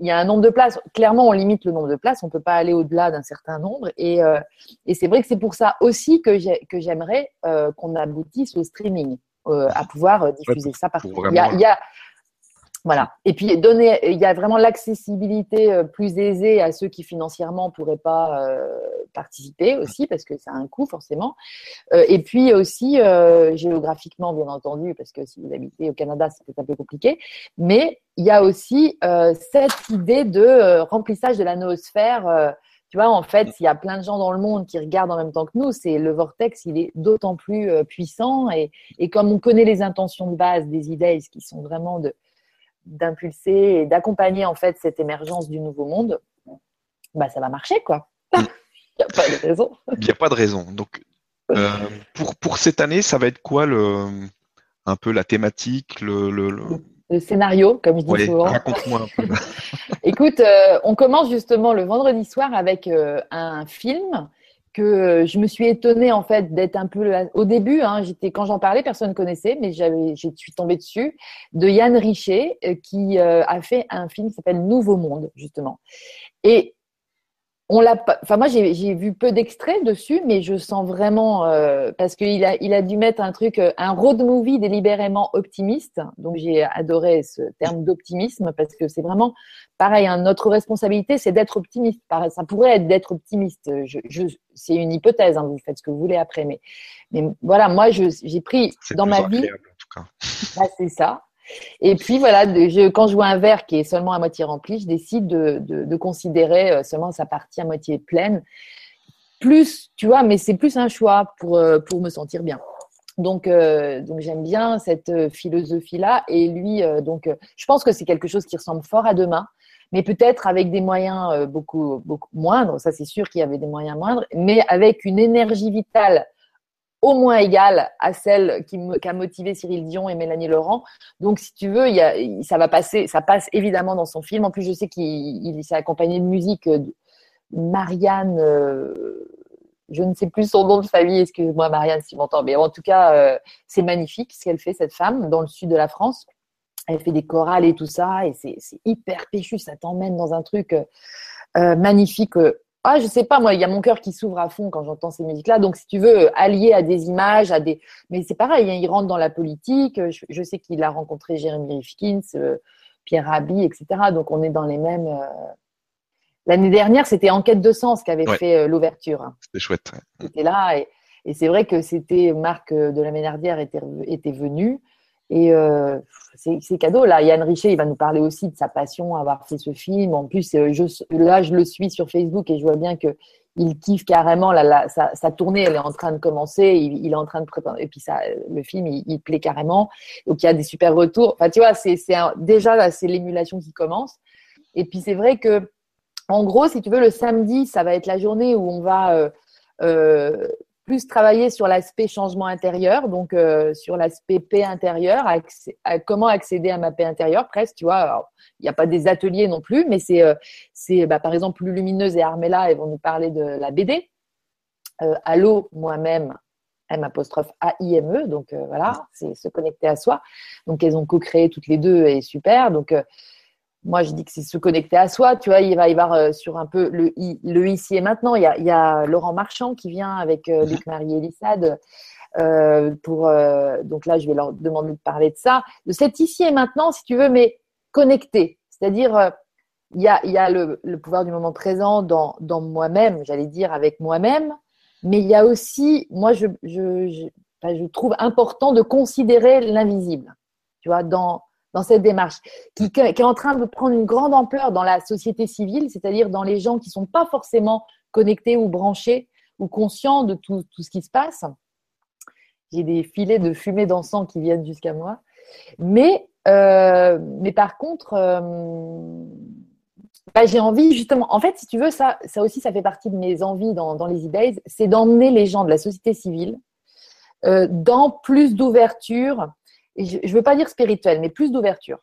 il y a un nombre de places. Clairement, on limite le nombre de places. On peut pas aller au-delà d'un certain nombre. Et, euh, et c'est vrai que c'est pour ça aussi que j'aimerais qu'on aboutisse au streaming, à pouvoir diffuser ça partout. Il y a voilà. Et puis donner, il y a vraiment l'accessibilité euh, plus aisée à ceux qui financièrement pourraient pas euh, participer aussi parce que ça a un coût forcément. Euh, et puis aussi géographiquement bien entendu parce que si vous habitez au Canada c'est peut-être un peu compliqué. Mais il y a aussi cette idée de remplissage de la noosphère. tu vois, en fait, il y a plein de gens dans le monde qui regardent en même temps que nous. C'est le vortex, il est d'autant plus puissant et, et comme on connaît les intentions de base des idées qui sont vraiment de d'impulser et d'accompagner en fait cette émergence du nouveau monde, bah ça va marcher quoi. Il n'y a pas de raison. Il n'y a pas de raison. Donc euh, pour, pour cette année, ça va être quoi le un peu la thématique, le, le, scénario, comme je dis souvent. Raconte-moi un peu. Écoute, euh, on commence justement le vendredi soir avec euh, un film que euh, je me suis étonnée en fait d'être un peu au début. Hein, j'étais quand j'en parlais, personne ne connaissait, mais j'avais, je suis tombée dessus de Yann Richer euh, qui euh, a fait un film qui s'appelle Nouveau Monde justement. Et on l'a enfin moi j'ai vu peu d'extraits dessus, mais je sens vraiment euh, parce qu'il a il a dû mettre un truc, euh, un road movie délibérément optimiste. Donc j'ai adoré ce terme d'optimisme parce que c'est vraiment pareil. Hein, notre responsabilité c'est d'être optimiste. Ça pourrait être d'être optimiste. Je, je c'est une hypothèse. Hein, vous faites ce que vous voulez après, mais mais voilà, moi j'ai pris dans ma vie. Bah, c'est ça. Et puis voilà, je, quand je vois un verre qui est seulement à moitié rempli, je décide de, considérer euh, seulement sa partie à moitié pleine. Plus, tu vois, mais c'est plus un choix pour, euh, pour me sentir bien. Donc, euh, donc j'aime bien cette philosophie-là. Et lui, donc, je pense que c'est quelque chose qui ressemble fort à demain, mais peut-être avec des moyens beaucoup, beaucoup moindres. Ça, c'est sûr qu'il y avait des moyens moindres, mais avec une énergie vitale au moins égale à celle qui, a motivé Cyril Dion et Mélanie Laurent. Donc, si tu veux, ça va passer, ça passe évidemment dans son film. En plus, je sais qu'il s'est accompagné de musique de Marianne, euh, je ne sais plus son nom de famille, excuse-moi Marianne si m'entends, mais en tout cas, euh, c'est magnifique ce qu'elle fait, cette femme, dans le sud de la France. Elle fait des chorales et tout ça, et c'est hyper péchu, ça t'emmène dans un truc euh, magnifique ah, je sais pas, moi, il y a mon cœur qui s'ouvre à fond quand j'entends ces musiques-là. Donc, si tu veux, allier à des images, à des. Mais c'est pareil, hein, il rentre dans la politique. Je, sais qu'il a rencontré Jérémy Rifkins, euh, Pierre Rabhi, etc. Donc, on est dans les mêmes. Euh, l'année dernière, c'était Enquête de sens qui avait fait euh, l'ouverture. Hein. C'était chouette. C'était là. Et, et c'est vrai que c'était Marc de la Ménardière était, était venu. Et euh, c'est cadeau. Là, Yann Richer, il va nous parler aussi de sa passion à avoir fait ce film. En plus, euh, là, je le suis sur Facebook et je vois bien que il kiffe carrément. Là, sa, tournée, elle est en train de commencer. Il, est en train de. Et puis, le film, il, plaît carrément. Donc, il y a des super retours. Enfin, tu vois, c'est déjà c'est l'émulation qui commence. Et puis, c'est vrai que, en gros, si tu veux, le samedi, ça va être la journée où on va euh, euh plus travailler sur l'aspect changement intérieur, donc euh, sur l'aspect paix intérieure, comment accéder à ma paix intérieure, presque, tu vois. Il n'y a pas des ateliers non plus, mais c'est, euh, bah, par exemple, Lumineuse et Armella, elles vont nous parler de la BD. Euh, Allô, moi-même, M apostrophe A-I-M-E, donc euh, voilà, c'est se connecter à soi. Donc elles ont co-créé toutes les deux et super. Donc moi, je dis que c'est se connecter à soi. Tu vois, il va y avoir euh, sur un peu le, le ici et maintenant. Il y, a, il y a Laurent Marchand qui vient avec euh, Luc Marie Elissade. Euh, pour donc là, je vais leur demander de parler de ça, de cet ici et maintenant, si tu veux, mais connecté. C'est-à-dire, il y a, il y a le, le, pouvoir du moment présent dans, dans moi-même, j'allais dire avec moi-même, mais il y a aussi, moi, je, je, je, je trouve important de considérer l'invisible. Tu vois, dans dans cette démarche, qui, est en train de prendre une grande ampleur dans la société civile, c'est-à-dire dans les gens qui ne sont pas forcément connectés ou branchés ou conscients de tout, ce qui se passe. J'ai des filets de fumée d'encens qui viennent jusqu'à moi. Mais, euh, mais par contre, euh, bah, j'ai envie justement, en fait, si tu veux, ça, ça aussi, ça fait partie de mes envies dans, les idées, c'est d'emmener les gens de la société civile euh, dans plus d'ouverture je ne veux pas dire spirituel, mais plus d'ouverture,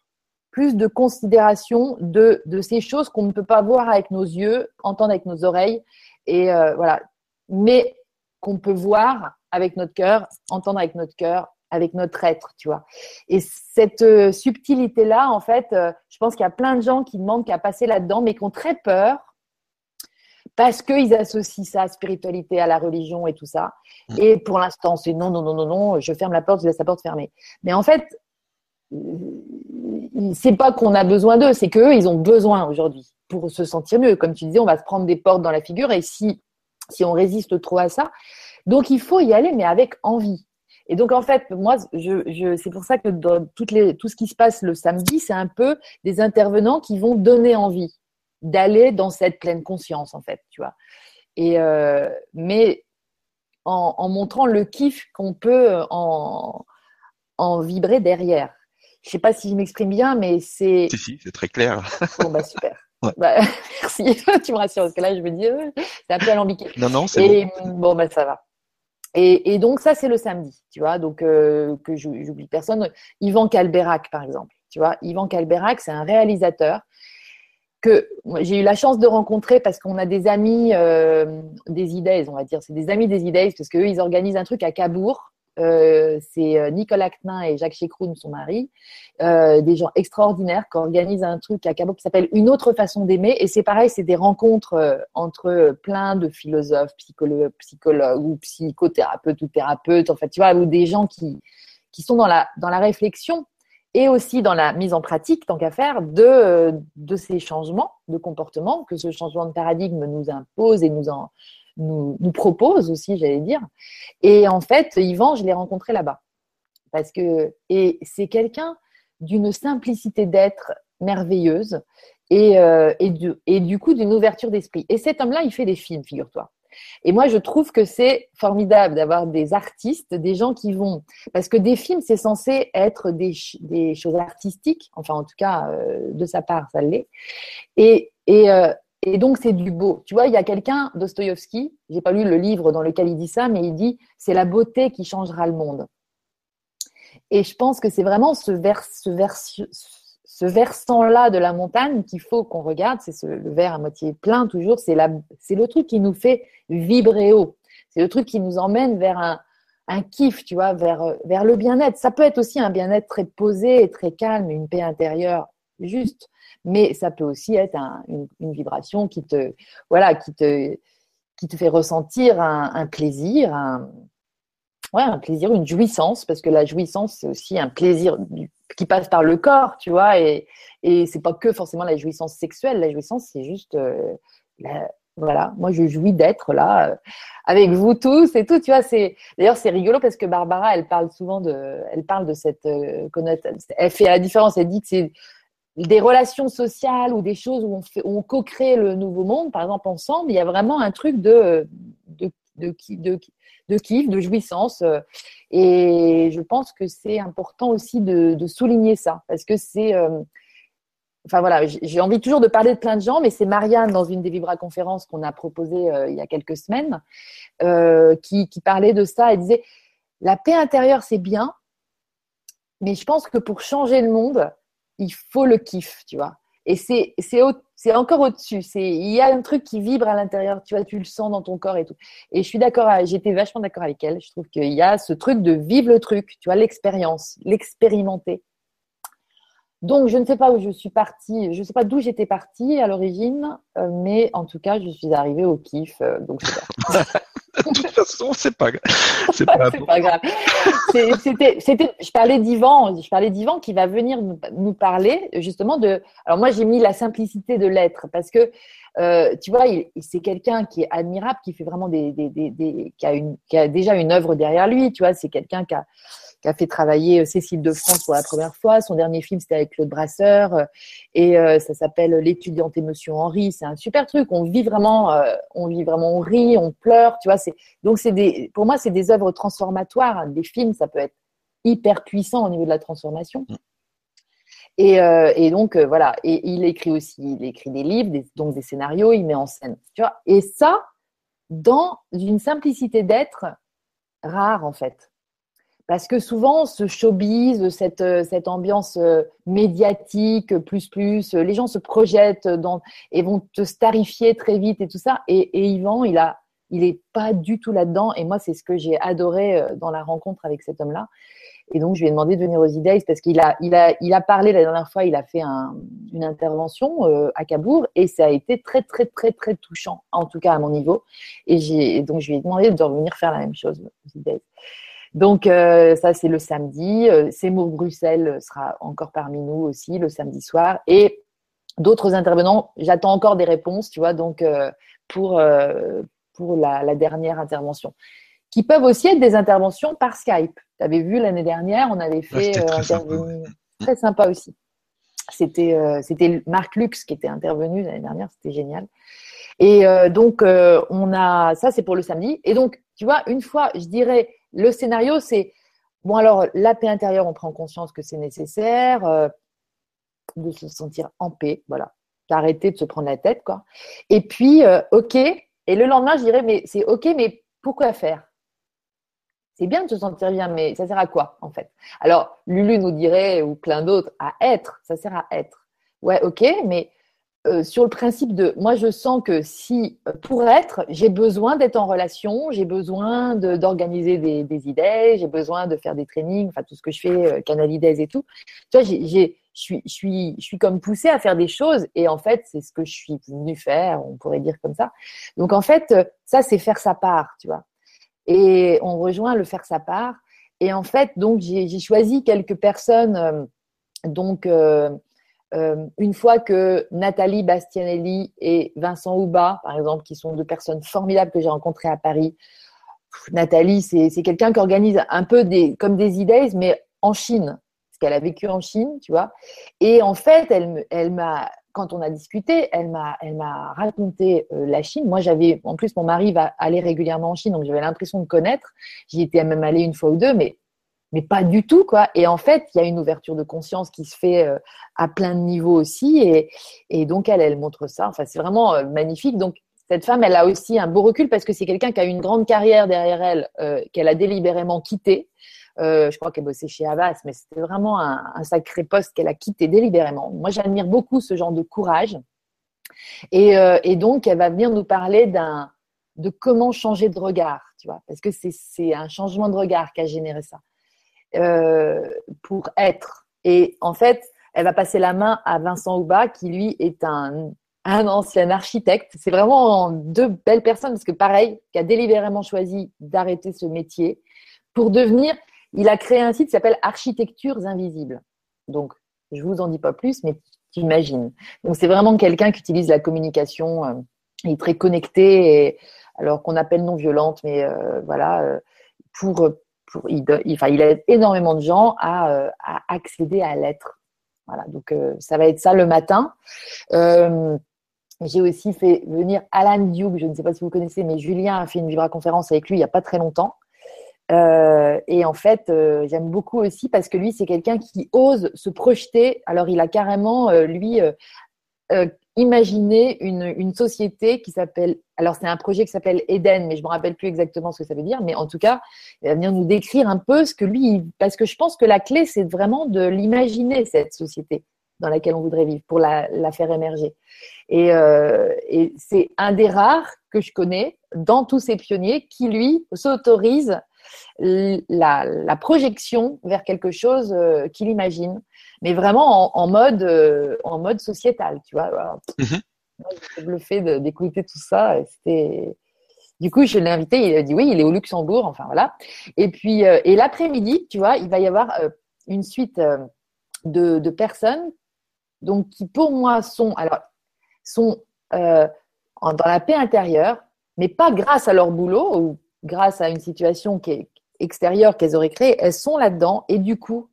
plus de considération de, de ces choses qu'on ne peut pas voir avec nos yeux, entendre avec nos oreilles, et euh, voilà, mais qu'on peut voir avec notre cœur, entendre avec notre cœur, avec notre être, tu vois. Et cette euh, subtilité-là, en fait, euh, je pense qu'il y a plein de gens qui demandent qu'à passer là-dedans, mais qui ont très peur parce qu'ils associent ça spiritualité, à la religion et tout ça. Mm. Et pour l'instant, c'est non, non, non, non, non, je ferme la porte, je laisse la porte fermée. Mais en fait, c'est pas qu'on a besoin d'eux, c'est qu'eux, ils ont besoin aujourd'hui pour se sentir mieux. Comme tu disais, on va se prendre des portes dans la figure et si, si on résiste trop à ça, donc il faut y aller, mais avec envie. Et donc en fait, moi, je, je, c'est pour ça que dans toutes les, tout ce qui se passe le samedi, c'est un peu des intervenants qui vont donner envie d'aller dans cette pleine conscience, en fait, tu vois. Et euh, mais en, en, montrant le kiff qu'on peut en, en vibrer derrière. Je sais pas si je m'exprime bien, mais c'est. Si, si, c'est très clair. Bon, bah super. Ouais. Bah, merci, tu me rassures, parce que là, je me dis, euh, c'est un peu alambiqué. Non, non, c'est bon. bon, bah ça va. Et, et, donc, ça, c'est le samedi, tu vois, donc euh, que j'oublie personne. Yvan Calberac, par exemple, tu vois. Yvan Calberac, c'est un réalisateur j'ai eu la chance de rencontrer parce qu'on a des amis euh, des idées, on va dire. C'est des amis des idées parce qu'eux, ils organisent un truc à Cabourg. Euh, c'est euh, Nicolas Knin et Jacques Chécroun, son mari, des gens extraordinaires qui organisent un truc à Cabourg qui s'appelle Une autre façon d'aimer. Et c'est pareil, c'est des rencontres entre plein de philosophes, psychologues, psychologues ou psychothérapeutes ou thérapeutes, en fait, tu vois, ou des gens qui, qui sont dans la, dans la réflexion et aussi dans la mise en pratique, tant qu'à faire, de, de ces changements de comportement que ce changement de paradigme nous impose et nous, en, nous, propose aussi, j'allais dire. Et en fait, Yvan, je l'ai rencontré là-bas. Parce que, et c'est quelqu'un d'une simplicité d'être merveilleuse et, euh, et, du, et du coup d'une ouverture d'esprit. Et cet homme-là, il fait des films, figure-toi. Et moi, je trouve que c'est formidable d'avoir des artistes, des gens qui vont, parce que des films, c'est censé être des, des, choses artistiques, enfin en tout cas euh, de sa part, ça l'est. Et, et, euh, et donc c'est du beau. Tu vois, il y a quelqu'un, Dostoïevski, j'ai pas lu le livre dans lequel il dit ça, mais il dit c'est la beauté qui changera le monde. Et je pense que c'est vraiment ce, vers, ce, vers, ce versant-là de la montagne qu'il faut qu'on regarde, c'est le verre à moitié plein toujours, c'est le truc qui nous fait vibrer haut. C'est le truc qui nous emmène vers un, un kiff, tu vois, vers, vers le bien-être. Ça peut être aussi un bien-être très posé et très calme, une paix intérieure juste, mais ça peut aussi être un, une, une, vibration qui te, voilà, qui te, qui te fait ressentir un, un plaisir, un, ouais, un plaisir, une jouissance, parce que la jouissance, c'est aussi un plaisir qui passe par le corps, tu vois, et, et c'est pas que forcément la jouissance sexuelle, la jouissance, c'est juste, euh, voilà, moi je jouis d'être là euh, avec vous tous et tout, tu vois, c'est, d'ailleurs c'est rigolo parce que Barbara, elle parle souvent de, elle parle de cette euh, elle fait la différence, elle dit que c'est des relations sociales ou des choses où on, on co-crée le nouveau monde, par exemple ensemble, il y a vraiment un truc de, de, de, de kiff, de jouissance. Euh, et je pense que c'est important aussi de, souligner ça, parce que c'est. Euh, enfin voilà, j'ai envie toujours de parler de plein de gens, mais c'est Marianne dans une des Vibra conférences qu'on a proposées euh, il y a quelques semaines, qui, qui parlait de ça. Elle disait la paix intérieure c'est bien, mais je pense que pour changer le monde, il faut le kiff, tu vois. Et c'est c'est encore au-dessus. Il y a un truc qui vibre à l'intérieur. Tu vois, tu le sens dans ton corps et tout. Et je suis d'accord. J'étais vachement d'accord avec elle. Je trouve qu'il y a ce truc de vivre le truc. Tu vois, l'expérience, l'expérimenter. Donc, je ne sais pas où je suis partie, je ne sais pas d'où j'étais partie à l'origine, euh, mais en tout cas, je suis arrivée au kiff. Euh, donc, de toute façon, c'est pas, c'est pas, pas grave. C'était, c'était, je parlais d'Ivan, je parlais d'Ivan qui va venir nous, nous, parler justement de. Alors moi, j'ai mis la simplicité de l'être parce que euh, tu vois, il, c'est quelqu'un qui est admirable, qui fait vraiment des, des, des, des qui a une, qui a déjà une œuvre derrière lui. Tu vois, c'est quelqu'un qui a qui a fait travailler euh, Cécile de France pour la première fois. Son dernier film, c'était avec Claude Brasseur. Euh, et euh, ça s'appelle L'étudiante émotion Henri. C'est un super truc. On vit vraiment, on vit vraiment, on rit, on pleure. Tu vois, c'est, donc c'est des, pour moi, c'est des œuvres transformatoires. Des films, ça peut être hyper puissant au niveau de la transformation. Mm. Et, euh, et, donc voilà, et il écrit aussi, il écrit des livres, des, donc des scénarios, il met en scène, tu vois. Et ça, dans une simplicité d'être rare en fait. Parce que souvent, ce showbiz, cette, cette ambiance euh, médiatique, plus, plus, les gens se projettent dans, et vont te starifier très vite et tout ça. Et, et Yvan, il a, il est pas du tout là-dedans. Et moi, c'est ce que j'ai adoré euh, dans la rencontre avec cet homme-là. Et donc, je lui ai demandé de venir aux idées parce qu'il a, il a, il a parlé la dernière fois, il a fait un, une intervention euh, à Cabourg et ça a été très, très, très, très touchant, en tout cas à mon niveau. Et, j'ai, donc, je lui ai demandé de revenir faire la même chose aux idées. Donc euh, ça c'est le samedi. Euh, Seymour Bruxelles sera encore parmi nous aussi le samedi soir et d'autres intervenants. J'attends encore des réponses, tu vois. Donc euh, pour pour la, la, dernière intervention, qui peuvent aussi être des interventions par Skype. Tu avais vu l'année dernière, on avait fait très, sympa, très sympa aussi. C'était c'était Marc Lux qui était intervenu l'année dernière, c'était génial. Et donc on a ça c'est pour le samedi. Et donc tu vois une fois, je dirais le scénario, c'est bon, alors la paix intérieure, on prend conscience que c'est nécessaire, euh, de se sentir en paix, voilà, d'arrêter de se prendre la tête, quoi. Et puis, euh, ok, et le lendemain, je dirais, mais c'est ok, mais pourquoi faire? C'est bien de se sentir bien, mais ça sert à quoi en fait? Alors, Lulu nous dirait, ou plein d'autres, à être, ça sert à être. Ouais, ok, mais euh, sur le principe de, moi je sens que si euh, pour être, j'ai besoin d'être en relation, j'ai besoin d'organiser des, idées, j'ai besoin de faire des trainings, enfin tout ce que je fais, euh, canalides et tout. Tu vois, j'ai, je suis, je suis, je suis comme poussée à faire des choses et en fait c'est ce que je suis venue faire, on pourrait dire comme ça. Donc en fait ça c'est faire sa part, tu vois. Et on rejoint le faire sa part. Et en fait donc j'ai choisi quelques personnes donc euh, une fois que Nathalie Bastianelli et Vincent Houba, par exemple, qui sont deux personnes formidables que j'ai rencontrées à Paris, Nathalie, c'est quelqu'un qui organise un peu des, comme des idées, mais en Chine, parce qu'elle a vécu en Chine, tu vois. Et en fait, elle, elle m'a, quand on a discuté, elle m'a, elle m'a raconté euh, la Chine. Moi, j'avais, en plus, mon mari va aller régulièrement en Chine, donc j'avais l'impression de connaître. J'y étais même allée une fois ou deux, mais mais pas du tout quoi. Et en fait, il y a une ouverture de conscience qui se fait euh, à plein de niveaux aussi, et, et donc elle, elle montre ça. Enfin, c'est vraiment euh, magnifique. Donc cette femme, elle a aussi un beau recul parce que c'est quelqu'un qui a une grande carrière derrière elle, euh, qu'elle a délibérément quitté. je crois qu'elle bossait chez Havas, mais c'était vraiment un, un, sacré poste qu'elle a quitté délibérément. Moi, j'admire beaucoup ce genre de courage. Et, et donc, elle va venir nous parler d'un de comment changer de regard, tu vois, parce que c'est un changement de regard qui a généré ça. Euh, pour être. Et en fait, elle va passer la main à Vincent Houba, qui lui est un, un ancien architecte. C'est vraiment deux belles personnes, parce que pareil, qui a délibérément choisi d'arrêter ce métier pour devenir. Il a créé un site qui s'appelle Architectures Invisibles. Donc, je vous en dis pas plus, mais tu imagines. Donc, c'est vraiment quelqu'un qui utilise la communication. Euh, il est très connecté, alors qu'on appelle non violente, mais euh, voilà, euh, il, aide énormément de gens à, euh, accéder à l'être. Voilà, donc euh, ça va être ça le matin. Euh, j'ai aussi fait venir Alan Duke, je ne sais pas si vous connaissez, mais Julien a fait une vibra conférence avec lui il n'y a pas très longtemps. Et en fait, j'aime beaucoup aussi parce que lui, c'est quelqu'un qui ose se projeter. Alors, il a carrément, lui, imaginer une, société qui s'appelle, alors c'est un projet qui s'appelle Eden, mais je me rappelle plus exactement ce que ça veut dire, mais en tout cas, il va venir nous décrire un peu ce que lui, parce que je pense que la clé, c'est vraiment de l'imaginer, cette société dans laquelle on voudrait vivre, pour la, faire émerger. Et, euh, et c'est un des rares que je connais dans tous ces pionniers qui, lui, s'autorise la, la, projection vers quelque chose euh, qu'il imagine mais vraiment en, mode, euh, en mode sociétal, tu vois. Mhm. Le fait d'écouter tout ça, c'était. Du coup, je l'ai invité, il a dit oui, il est au Luxembourg, enfin voilà. Et puis, euh, et l'après-midi, tu vois, il va y avoir euh, une suite de, de, personnes, donc qui pour moi sont, alors, sont dans la paix intérieure, mais pas grâce à leur boulot ou grâce à une situation qui est extérieure qu'elles auraient créée, elles sont là-dedans et du coup,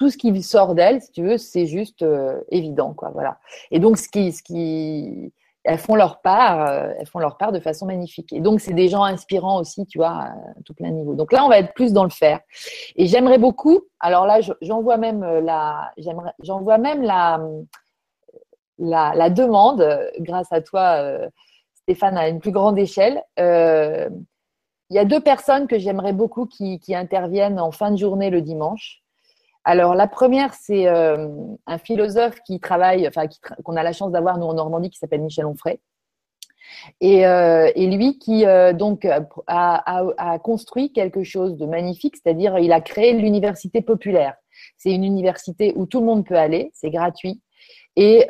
tout ce qui sort d'elles, si tu veux, c'est juste euh, évident, quoi. Voilà. Et donc, ce qui, ce qui, elles font leur part, euh, font leur part de façon magnifique. Et donc, c'est des gens inspirants aussi, tu vois, à tout plein niveau. Donc là, on va être plus dans le faire. Et j'aimerais beaucoup. Alors là, j'envoie même euh, j'envoie même la, la, la, demande, grâce à toi, Stéphane, à une plus grande échelle. il y a deux personnes que j'aimerais beaucoup qui, interviennent en fin de journée le dimanche. Alors, la première, c'est euh, un philosophe qui travaille, enfin, qu'on a la chance d'avoir, nous, en Normandie, qui s'appelle Michel Onfray. Et, euh, lui qui euh, donc a, construit quelque chose de magnifique, c'est-à-dire il a créé l'université populaire. C'est une université où tout le monde peut aller, c'est gratuit. Et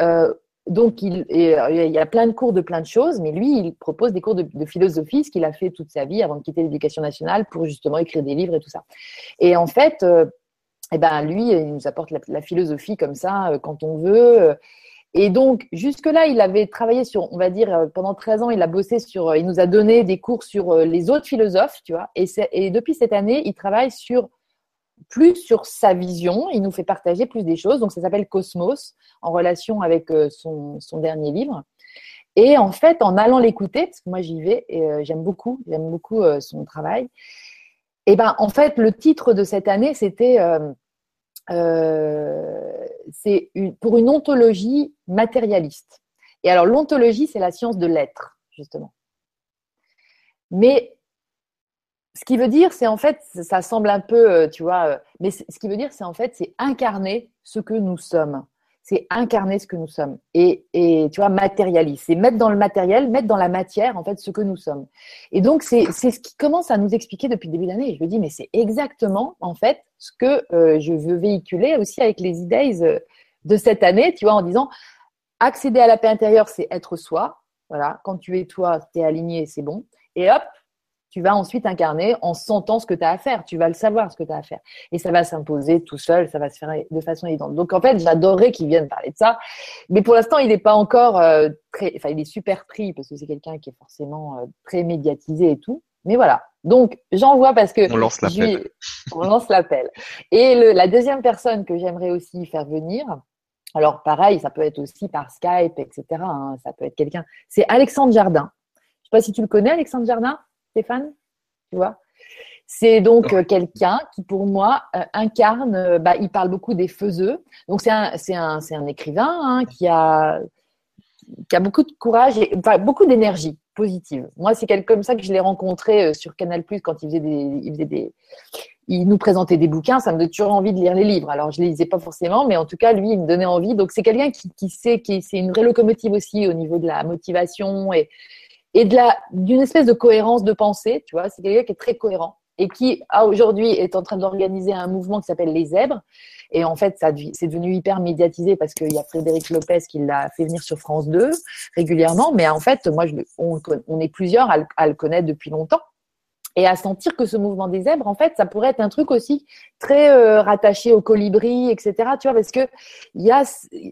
donc, il, il, y a plein de cours de plein de choses, mais lui, il propose des cours de, philosophie, ce qu'il a fait toute sa vie avant de quitter l'éducation nationale pour justement écrire des livres et tout ça. Et en fait, eh ben, lui, il nous apporte la, philosophie comme ça quand on veut. Et donc, jusque-là, il avait travaillé sur, on va dire, euh, pendant 13 ans, il a bossé sur, euh, il nous a donné des cours sur euh, les autres philosophes, tu vois. Et, et depuis cette année, il travaille sur plus sur sa vision, il nous fait partager plus des choses. Donc, ça s'appelle Cosmos, en relation avec son, son, dernier livre. Et en fait, en allant l'écouter, parce que moi j'y vais et j'aime beaucoup, j'aime beaucoup son travail. Et ben, en fait, le titre de cette année, c'était euh, c'est pour une ontologie matérialiste. Et alors, l'ontologie, c'est la science de l'être, justement. Mais ce qui veut dire, c'est en fait, ça semble un peu, euh, tu vois, euh, mais ce qui veut dire, c'est en fait, c'est incarner ce que nous sommes c'est incarner ce que nous sommes et, tu vois matérialiser, c'est mettre dans le matériel, mettre dans la matière en fait ce que nous sommes. Et donc c'est ce qui commence à nous expliquer depuis le début de l'année. Je me dis mais c'est exactement en fait ce que euh, je veux véhiculer aussi avec les idées euh, de cette année, tu vois, en disant accéder à la paix intérieure, c'est être soi. Voilà, quand tu es toi, tu es aligné, c'est bon. Et hop, tu vas ensuite incarner en sentant ce que tu as à faire. Tu vas le savoir ce que tu as à faire. Et ça va s'imposer tout seul, ça va se faire de façon évidente. Donc en fait, j'adorerais qu'il vienne parler de ça. Mais pour l'instant, il n'est pas encore euh, très. Enfin, il est super pris parce que c'est quelqu'un qui est forcément euh, très médiatisé et tout. Mais voilà. Donc j'envoie parce que. On lance l'appel. On lance l'appel. Et le, la deuxième personne que j'aimerais aussi faire venir. Alors pareil, ça peut être aussi par Skype, etc. Hein, ça peut être quelqu'un. C'est Alexandre Jardin. Je sais pas si tu le connais, Alexandre Jardin? Stéphane Tu vois c'est donc euh, quelqu'un qui, pour moi, euh, incarne. Euh, bah, il parle beaucoup des faiseux. Donc c'est un, un, un écrivain hein, qui a qui a beaucoup de courage et enfin, beaucoup d'énergie positive. Moi, c'est quelqu'un comme ça que je l'ai rencontré sur Canal Plus quand il faisait des, il faisait des, il nous présentait des bouquins. Ça me donnait toujours envie de lire les livres. Alors je les lisais pas forcément, mais en tout cas, lui, il me donnait envie. Donc c'est quelqu'un qui, qui sait, qui c'est une vraie locomotive aussi au niveau de la motivation et et de la d'une espèce de cohérence de pensée, tu vois, c'est quelqu'un qui est très cohérent et qui aujourd'hui est en train d'organiser un mouvement qui s'appelle les zèbres. Et en fait, ça c'est devenu hyper médiatisé parce qu'il y a Frédéric Lopez qui l'a fait venir sur France 2 régulièrement. Mais en fait, moi, on, est plusieurs à le connaître depuis longtemps et à sentir que ce mouvement des zèbres, en fait, ça pourrait être un truc aussi très euh, rattaché au colibri, etc. Tu vois, parce que il y a,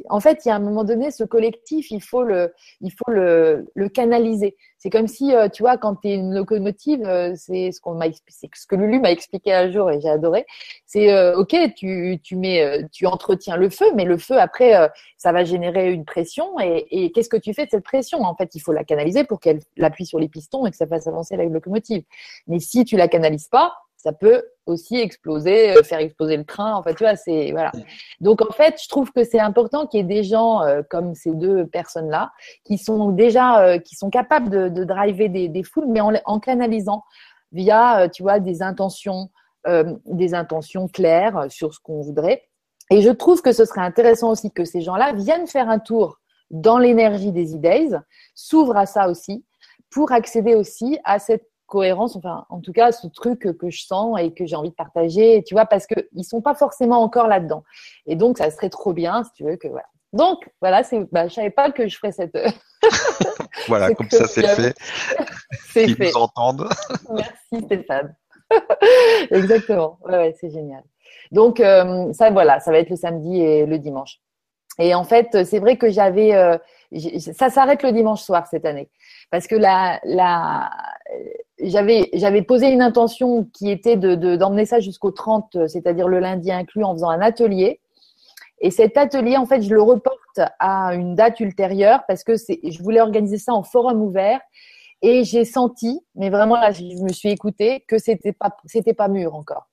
en fait, il y a un moment donné, ce collectif, il faut le, il faut le, le canaliser. C'est comme si, euh, tu vois, quand tu es une locomotive, euh, c'est ce qu'on m'a expliqué, ce que Lulu m'a expliqué un jour et j'ai adoré. C'est ok, tu, tu mets, tu entretiens le feu, mais le feu après, ça va générer une pression et, et qu'est-ce que tu fais de cette pression? En fait, il faut la canaliser pour qu'elle appuie sur les pistons et que ça fasse avancer la locomotive. Mais si tu la canalises pas, ça peut aussi exploser, euh, faire exploser le train. En fait, tu vois, c'est voilà. Donc en fait, je trouve que c'est important qu'il y ait des gens euh, comme ces deux personnes-là qui sont déjà, euh, qui sont capables de, de driver des, des, foules, mais en, en canalisant via, tu vois, des intentions, des intentions claires sur ce qu'on voudrait. Et je trouve que ce serait intéressant aussi que ces gens-là viennent faire un tour dans l'énergie des idées, s'ouvrent à ça aussi, pour accéder aussi à cette cohérence, enfin, en tout cas, ce truc que je sens et que j'ai envie de partager, tu vois, parce qu'ils sont pas forcément encore là-dedans. Et donc, ça serait trop bien, si tu veux, que voilà. Donc, voilà, c'est, bah, je savais pas que je ferais cette. voilà, comme ça, c'est fait. c'est fait. nous entendent. Merci, Stéphane. Exactement. Ouais, ouais, c'est génial. Donc, euh, ça, voilà, ça va être le samedi et le dimanche. Et en fait, c'est vrai que j'avais, euh, ça s'arrête le dimanche soir cette année, parce que la, la, j'avais, j'avais posé une intention qui était de, d'emmener ça jusqu'au 30, c'est-à-dire le lundi inclus, en faisant un atelier. Et cet atelier, en fait, je le reporte à une date ultérieure parce que je voulais organiser ça en forum ouvert. Et j'ai senti, mais vraiment là, je me suis écoutée, que c'était pas, c'était pas mûr encore.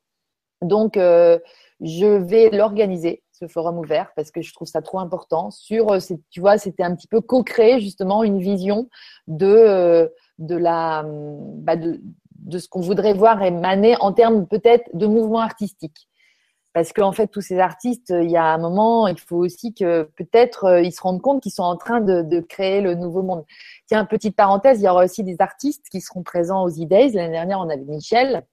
Donc, euh, je vais l'organiser ce forum ouvert parce que je trouve ça trop important. Sur, euh, tu vois, c'était un petit peu co-créer justement une vision de, euh, de la, bah de, de ce qu'on voudrait voir émaner en termes peut-être de mouvement artistique. Parce qu'en fait, tous ces artistes, il y a un moment, il faut aussi que peut-être euh, ils se rendent compte qu'ils sont en train de, de, créer le nouveau monde. Tiens, petite parenthèse, il y aura aussi des artistes qui seront présents aux E-Days. L'année dernière, on avait Michel.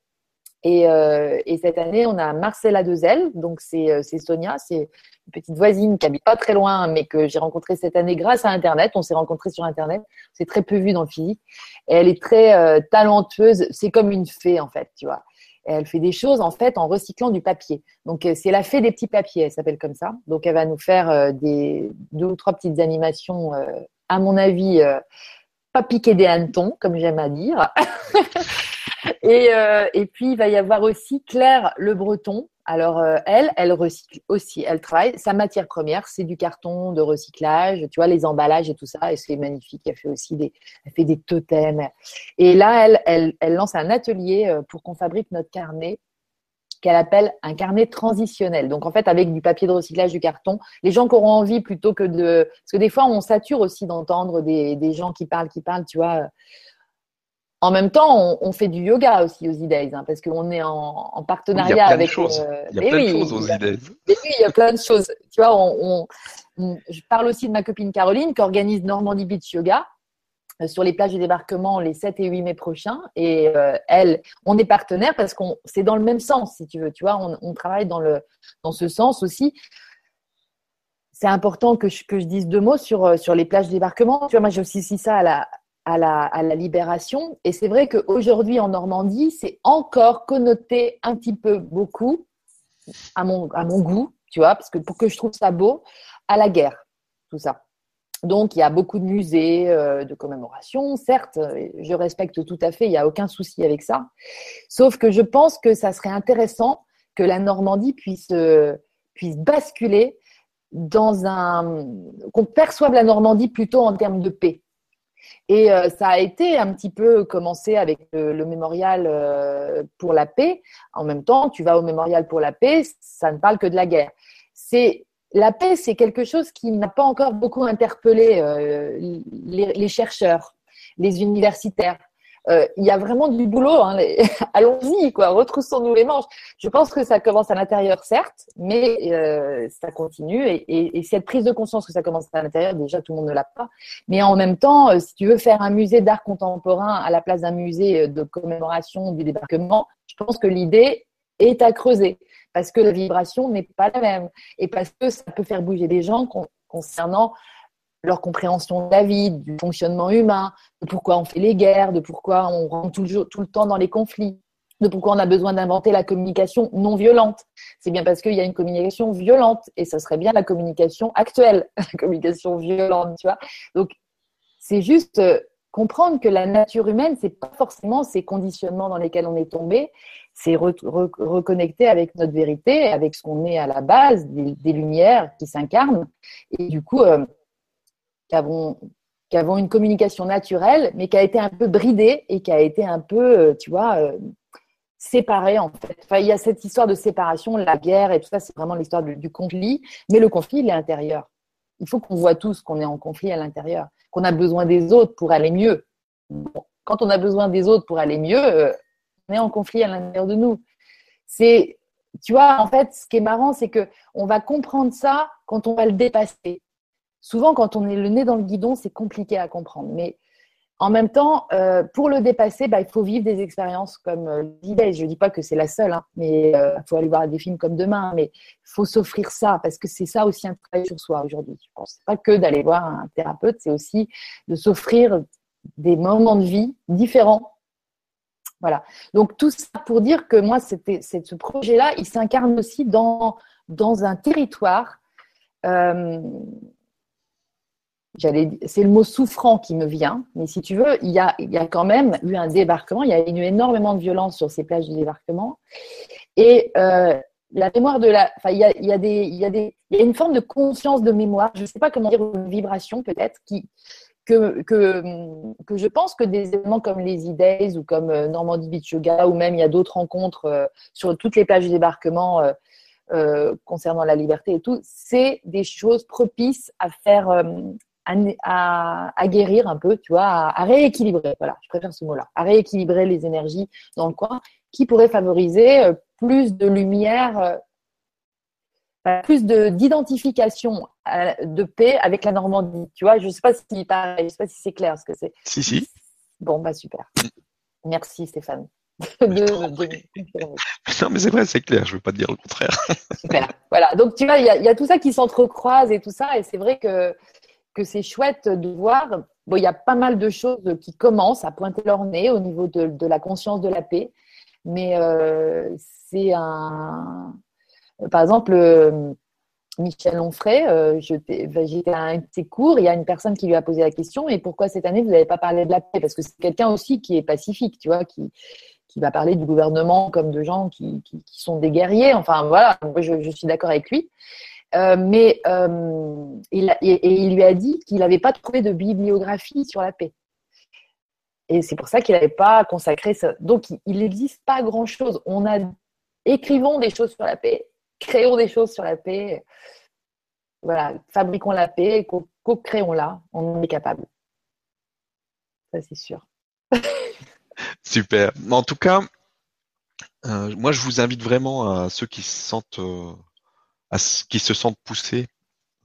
Et, euh, et, cette année, on a Marcella Dezel. Donc, c'est euh, Sonia, c'est une petite voisine qui habite pas très loin, mais que j'ai rencontrée cette année grâce à Internet. On s'est rencontrés sur Internet. C'est très peu vu dans le physique. Et elle est très euh, talentueuse. C'est comme une fée, en fait, tu vois elle fait des choses en fait en recyclant du papier. Donc euh, c'est la fée des petits papiers, elle s'appelle comme ça. Donc elle va nous faire euh, des deux ou trois petites animations, euh, à mon avis, pas piquer des hannetons, comme j'aime à dire. et, et puis il va y avoir aussi Claire Le Breton, alors euh, elle, elle recycle aussi, elle travaille. Sa matière première, c'est du carton de recyclage, tu vois, les emballages et tout ça, et c'est magnifique. Elle fait aussi des, elle fait des totems. Et là, elle, elle, elle lance un atelier euh, pour qu'on fabrique notre carnet qu'elle appelle un carnet transitionnel. Donc en fait, avec du papier de recyclage, du carton, les gens qui auront envie plutôt que de, parce que des fois on sature aussi d'entendre des, des gens qui parlent, qui parlent, tu vois. En même temps, on, fait du yoga aussi aux e hein, parce qu'on est en, partenariat avec. Euh, il y a plein de choses aux e oui, il y a plein de choses. Tu vois, on, je parle aussi de ma copine Caroline qui organise Normandie Beach Yoga sur les plages de débarquement les 7 et 8 mai prochains. Et euh, elle, on est partenaire parce qu'on c'est dans le même sens, si tu veux. Tu vois, on, travaille dans, le, dans ce sens aussi. C'est important que je, que je dise deux mots sur, sur les plages de débarquement. Tu vois, moi, j'ai aussi ça à la, à la, à la libération. Et c'est vrai qu'aujourd'hui en Normandie, c'est encore connoté un petit peu beaucoup, à mon, à mon goût, tu vois, parce que pour que je trouve ça beau, à la guerre, tout ça. Donc, il y a beaucoup de musées euh, de commémoration, certes, je respecte tout à fait, il n'y a aucun souci avec ça. Sauf que je pense que ça serait intéressant que la Normandie puisse, euh, puisse basculer dans un. qu'on perçoive la Normandie plutôt en termes de paix. Et euh, ça a été un petit peu commencé avec le, mémorial euh, pour la paix. En même temps, tu vas au mémorial pour la paix, ça ne parle que de la guerre. C'est la paix, c'est quelque chose qui n'a pas encore beaucoup interpellé euh, les, chercheurs, les universitaires. Euh, il y a vraiment du boulot. Hein, Allons-y, quoi. Retroussons-nous les manches. Je pense que ça commence à l'intérieur, certes, mais euh, ça continue. Et, et, et, cette prise de conscience que ça commence à l'intérieur, déjà tout le monde ne l'a pas. Mais en même temps, si tu veux faire un musée d'art contemporain à la place d'un musée de commémoration du débarquement, je pense que l'idée est à creuser parce que la vibration n'est pas la même et parce que ça peut faire bouger des gens concernant leur compréhension de la vie, du fonctionnement humain, de pourquoi on fait les guerres, de pourquoi on rentre tout le, temps dans les conflits, de pourquoi on a besoin d'inventer la communication non violente. C'est bien parce qu'il y a une communication violente et ça serait bien la communication actuelle, la communication violente, tu vois. Donc, c'est juste euh, comprendre que la nature humaine, c'est pas forcément ces conditionnements dans lesquels on est tombé, c'est reconnecter avec notre vérité, avec ce qu'on est à la base, des, lumières qui s'incarnent. Et du coup, euh, qui avons, une communication naturelle, mais qui a été un peu bridée et qui a été un peu, euh, tu vois, euh, séparée en fait. Enfin, il y a cette histoire de séparation, la guerre et tout ça, c'est vraiment l'histoire du, conflit, mais le conflit, il est intérieur. Il faut qu'on voit tous qu'on est en conflit à l'intérieur, qu'on a besoin des autres pour aller mieux. quand on a besoin des autres pour aller mieux, euh, est en conflit à l'intérieur de nous. C'est, tu vois, en fait, ce qui est marrant, c'est que on va comprendre ça quand on va le dépasser souvent, quand on est le nez dans le guidon, c'est compliqué à comprendre. Mais en même temps, euh, pour le dépasser, bah, il faut vivre des expériences comme euh, l'idée. Je ne dis pas que c'est la seule, hein, mais il euh, faut aller voir des films comme demain. Mais il faut s'offrir ça parce que c'est ça aussi un travail sur soi aujourd'hui. Je pense pas que d'aller voir un thérapeute, c'est aussi de s'offrir des moments de vie différents. Voilà. Donc tout ça pour dire que moi, c'était, ce projet-là, il s'incarne aussi dans dans un territoire c'est le mot souffrant qui me vient, mais si tu veux, il y, a, il y a quand même eu un débarquement, il y a eu énormément de violence sur ces plages de débarquement. Et euh, la mémoire de la. Enfin, il y a, il y, a des, il y, a des, il y a une forme de conscience de mémoire, je ne sais pas comment dire, une vibration peut-être, qui, que, que, que je pense que des événements comme les E-Days ou comme euh, Normandie Beach Yoga, ou même il y a d'autres rencontres euh, sur toutes les plages de débarquement. Euh, concernant la liberté et tout, c'est des choses propices à faire, à, guérir un peu, tu vois, à, rééquilibrer. Voilà, je préfère ce mot-là, à rééquilibrer les énergies dans le coin, qui pourrait favoriser plus de lumière, plus de d'identification de paix avec la Normandie. Tu vois, je sais pas si pareil, je sais pas si c'est clair ce que c'est. Si si. Bon bah super. Merci Stéphane. non, mais c'est vrai, c'est clair, je ne veux pas te dire le contraire. Super. Voilà, donc tu vois, il y, y, a tout ça qui s'entrecroise et tout ça, et c'est vrai que que c'est chouette de voir. Bon, il y a pas mal de choses qui commencent à pointer leur nez au niveau de, la conscience de la paix, mais euh, c'est un. Par exemple, euh, Michel Onfray, euh, ben, j'étais à un de ses cours, il y a une personne qui lui a posé la question et pourquoi cette année vous n'avez pas parlé de la paix? Parce que c'est quelqu'un aussi qui est pacifique, tu vois, qui, qui va parler du gouvernement comme de gens qui, qui, sont des guerriers. Enfin voilà, je, je suis d'accord avec lui. Euh, mais euh, il et, il lui a dit qu'il n'avait pas trouvé de bibliographie sur la paix. Et c'est pour ça qu'il n'avait pas consacré ça. Donc, il n'existe pas grand-chose. On a écrivons des choses sur la paix, créons des choses sur la paix. Voilà, fabriquons la paix, co-créons-la. On en est capable. Ça, c'est sûr. Super. En tout cas, euh, moi, je vous invite vraiment à ceux qui se sentent qui se sentent poussés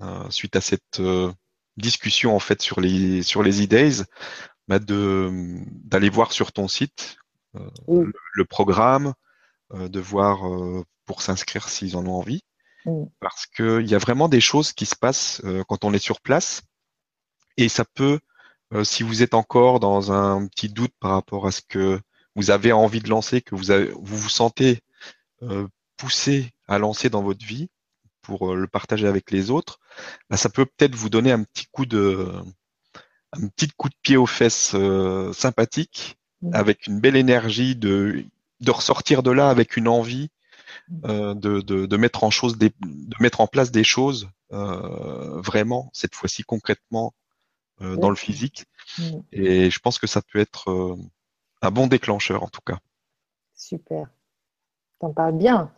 euh, suite à cette euh, discussion en fait sur les sur les e-days, bah, de d'aller voir sur ton site euh, le, programme, de voir pour s'inscrire s'ils en ont envie, parce qu'il y a vraiment des choses qui se passent quand on est sur place, et ça peut, si vous êtes encore dans un petit doute par rapport à ce que vous avez envie de lancer, que vous avez, vous, vous sentez poussé à lancer dans votre vie, pour euh, le partager avec les autres, bah, ça peut peut-être vous donner un petit coup de un petit coup de pied aux fesses euh, sympathique, mmh. avec une belle énergie de, de ressortir de là avec une envie mmh. Euh, de, de, de, mettre en chose des, de mettre en place des choses vraiment cette fois-ci concrètement dans le physique. Et je pense que ça peut être un bon déclencheur en tout cas. Super. T'en parles bien.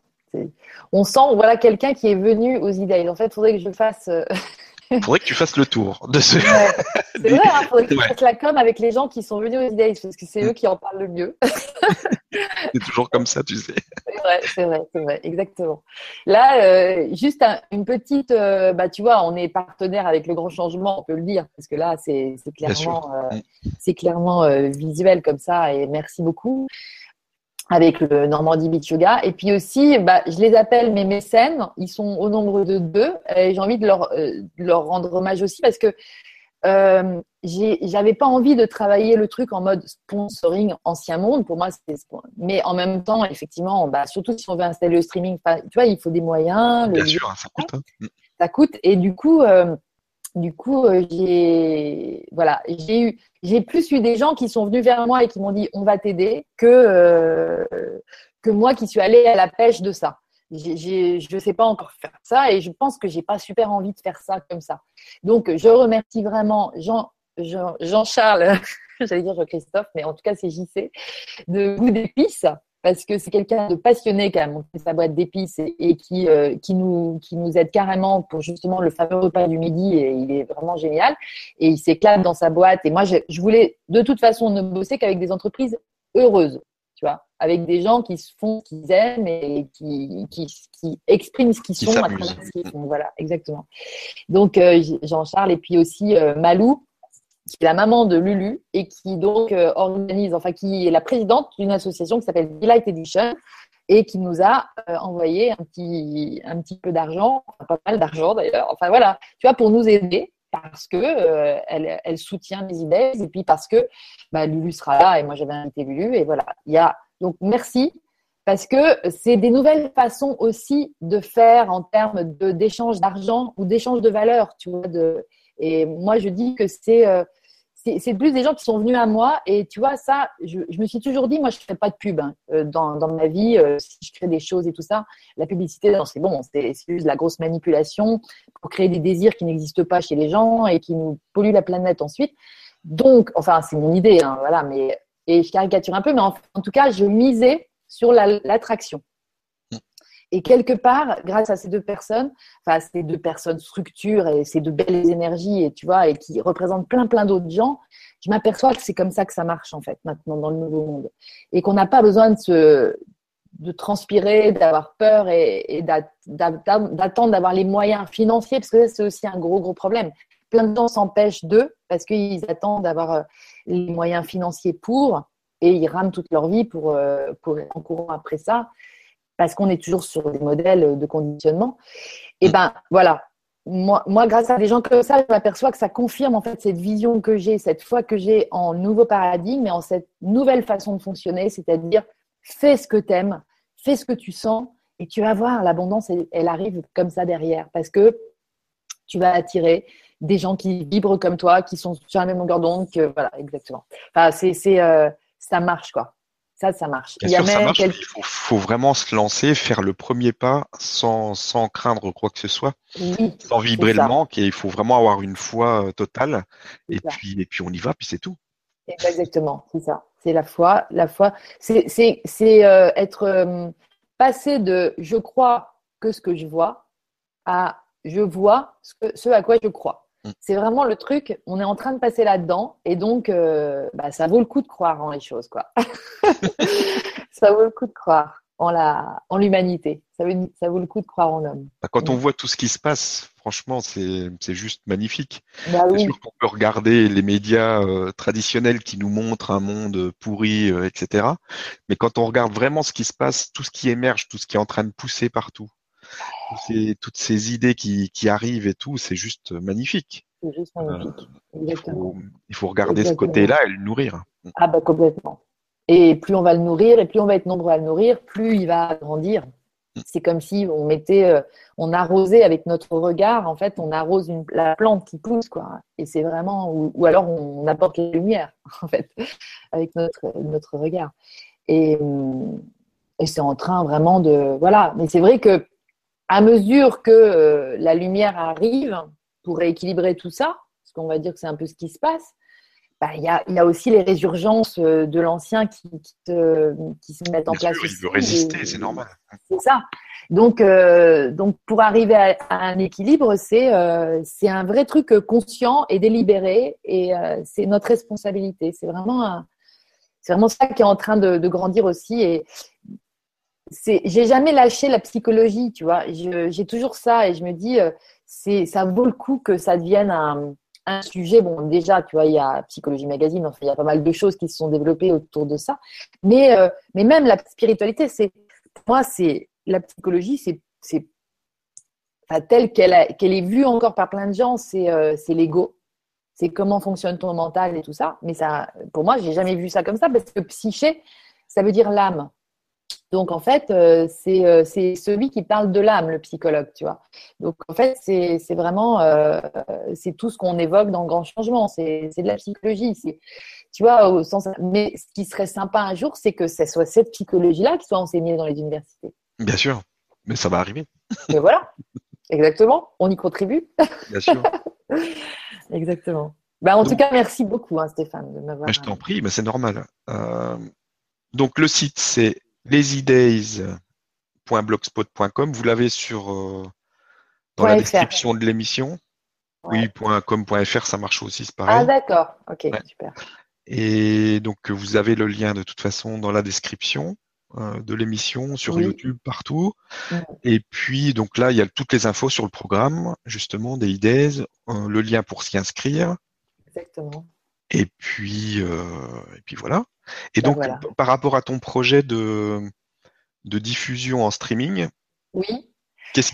On sent, voilà, quelqu'un qui est venu aux idées. En fait, il faudrait que je fasse. Il euh, faudrait que tu fasses le tour de ce. c'est vrai, il hein, faudrait que tu fasses la com avec les gens qui sont venus aux idées, parce que c'est eux qui en parlent le mieux. c'est toujours comme ça, tu sais. C'est vrai, c'est vrai, c'est vrai, exactement. Là, euh, juste une petite, euh, bah, tu vois, on est partenaire avec le grand changement, on peut le dire, parce que là, c'est clairement, c'est clairement visuel comme ça, et merci beaucoup avec le Normandie Beach Yoga. Et puis aussi, bah, je les appelle mes mécènes. Ils sont au nombre de deux. Et j'ai envie de leur, euh, leur rendre hommage aussi parce que euh, j'avais pas envie de travailler le truc en mode sponsoring ancien monde. Pour moi, c'est mais en même temps, effectivement, bah, surtout si on veut installer le streaming, tu vois, il faut des moyens. Bien sûr, ça coûte. Hein. Ça coûte. Et du coup, euh, du coup, euh, j'ai voilà, j'ai eu j'ai plus eu des gens qui sont venus vers moi et qui m'ont dit on va t'aider que euh, que moi qui suis allée à la pêche de ça. je ne sais pas encore faire ça et je pense que j'ai pas super envie de faire ça comme ça. Donc je remercie vraiment Jean Jean, Jean Charles, j'allais dire Christophe, mais en tout cas c'est JC de Goût d'épices parce que c'est quelqu'un de passionné qui a monté sa boîte d'épices et, qui, euh, qui, nous, qui nous aide carrément pour justement le fameux repas du midi et il est vraiment génial. Et il s'éclate dans sa boîte. Et moi je, je, voulais de toute façon ne bosser qu'avec des entreprises heureuses tu vois avec des gens qui se font ce qu'ils aiment et qui, qui, qui expriment ce qu'ils sont à travers ce qu'ils font. Voilà exactement. Donc euh, Jean-Charles et puis aussi euh, Malou qui est la maman de Lulu et qui donc euh, organise, enfin qui est la présidente d'une association qui s'appelle Delight Edition et qui nous a euh, envoyé un petit, un petit peu d'argent, pas mal d'argent d'ailleurs, enfin voilà, tu vois, pour nous aider parce que euh, elle, soutient mes idées et puis parce que bah, Lulu sera là et moi j'avais invité Lulu et voilà, il y a donc merci parce que c'est des nouvelles façons aussi de faire en termes d'échange d'argent ou d'échange de valeur, tu vois, de, et moi je dis que c'est c'est plus des gens qui sont venus à moi. Et tu vois, ça, je, me suis toujours dit, moi, je ne fais pas de pub hein, euh, dans, ma vie. Euh, si je crée des choses et tout ça, la publicité, c'est bon, c'est juste la grosse manipulation pour créer des désirs qui n'existent pas chez les gens et qui nous polluent la planète ensuite. Donc, enfin, c'est mon idée, hein, voilà, mais et je caricature un peu, mais en, tout cas, je misais sur l'attraction. Et quelque part, grâce à ces deux personnes, enfin ces deux personnes structures et ces deux belles énergies, et tu vois, et qui représentent plein plein d'autres gens, je m'aperçois que c'est comme ça que ça marche en fait maintenant dans le nouveau monde, et qu'on n'a pas besoin de se transpirer, d'avoir peur et, d'attendre d'avoir les moyens financiers, parce que c'est aussi un gros gros problème. Plein de gens s'empêchent d'eux parce qu'ils attendent d'avoir euh, les moyens financiers pour, et ils rament toute leur vie pour, euh, pour en courant après ça parce qu'on est toujours sur des modèles de conditionnement. Et ben voilà, moi, grâce à des gens comme ça, je m'aperçois que ça confirme en fait cette vision que j'ai, cette foi que j'ai en nouveau paradigme et en cette nouvelle façon de fonctionner, c'est-à-dire fais ce que tu aimes, fais ce que tu sens et tu vas voir l'abondance, elle, arrive comme ça derrière parce que tu vas attirer des gens qui vibrent comme toi, qui sont sur la même longueur d'onde, que voilà, exactement. Enfin, euh, ça marche quoi. Ça, ça marche. il, faut, vraiment se lancer, faire le premier pas sans, sans craindre quoi que ce soit, sans vibrer le manque. Et il faut vraiment avoir une foi euh, totale. Et puis, et puis, on y va, puis c'est tout. Exactement, c'est ça. C'est la foi. La foi, c'est euh, être euh, passé de je crois que ce que je vois à je vois ce à quoi je crois. Mm. C'est vraiment le truc, on est en train de passer là-dedans et donc euh, bah, ça vaut le coup de croire en les choses. quoi. ça vaut le coup de croire en la, en l'humanité. Ça, ça vaut le coup de croire en l'homme. Bah, quand on mm. voit tout ce qui se passe, franchement, c'est, juste magnifique. Bah c'est sûr qu'on peut regarder les médias euh, traditionnels qui nous montrent un monde pourri, euh, etc. Mais quand on regarde vraiment ce qui se passe, tout ce qui émerge, tout ce qui est en train de pousser partout, toutes ces idées qui, qui arrivent et tout, c'est juste magnifique. C'est juste magnifique. Euh, il, faut, il, faut, regarder ce côté-là et le nourrir. Ah bah complètement. Et plus on va le nourrir et plus on va être nombreux à le nourrir, plus il va grandir. Mm. C'est comme si on mettait, euh, on arrosait avec notre regard, en fait, on arrose une, la plante qui pousse, quoi. Et c'est vraiment, ou, alors on, apporte la lumière, en fait, avec notre, notre regard. Et, et c'est en train vraiment de, voilà. Mais c'est vrai que à mesure que euh, la lumière arrive pour rééquilibrer tout ça, parce qu'on va dire que c'est un peu ce qui se passe, bah, il y, a, aussi les résurgences euh, de l'ancien qui, qui, se mettent en place. il veut résister, c'est normal. C'est ça. Donc, euh, donc, pour arriver à, un équilibre, c'est c'est un vrai truc conscient et délibéré, et c'est notre responsabilité. C'est vraiment vraiment ça qui est en train de, de grandir aussi. Et j'ai jamais lâché la psychologie, tu vois. J'ai toujours ça et je me dis, euh, c'est, ça vaut le coup que ça devienne un, sujet. Bon, déjà, tu vois, il y a Psychologie Magazine, enfin, il y a pas mal de choses qui se sont développées autour de ça. Mais, euh, mais même la spiritualité, c'est, pour moi, c'est, la psychologie, c'est, c'est, telle qu'elle, qu'elle est vue encore par plein de gens, c'est, euh, c'est l'ego. C'est comment fonctionne ton mental et tout ça. Mais ça, pour moi, j'ai jamais vu ça comme ça parce que psyché, ça veut dire l'âme. Donc en fait, euh, euh, c'est celui qui parle de l'âme, le psychologue, tu vois. Donc en fait, c'est vraiment euh, c'est tout ce qu'on évoque dans le grand changement. C'est de la psychologie. Tu vois, au sens. Mais ce qui serait sympa un jour, c'est que ce soit cette psychologie-là qui soit enseignée dans les universités. Bien sûr, mais ça va arriver. Mais voilà, exactement. On y contribue. Bien sûr. exactement. Bah, en tout cas, merci beaucoup, hein, Stéphane, de m'avoir. Je t'en prie, mais c'est normal. donc le site, c'est leasydays.blogspot.com. Vous l'avez sur euh, dans la description de l'émission. Oui, .com.fr, ça marche aussi, c'est pareil. Ah d'accord, ok, super. Et donc vous avez le lien de toute façon dans la description euh, de l'émission, sur YouTube, partout. Et puis donc là, il y a toutes les infos sur le programme, justement, des IDES, euh, le lien pour s'y inscrire. Exactement. Et puis, et puis voilà. Et ben donc, par rapport à ton projet de, de diffusion en streaming, oui. Qu'est-ce,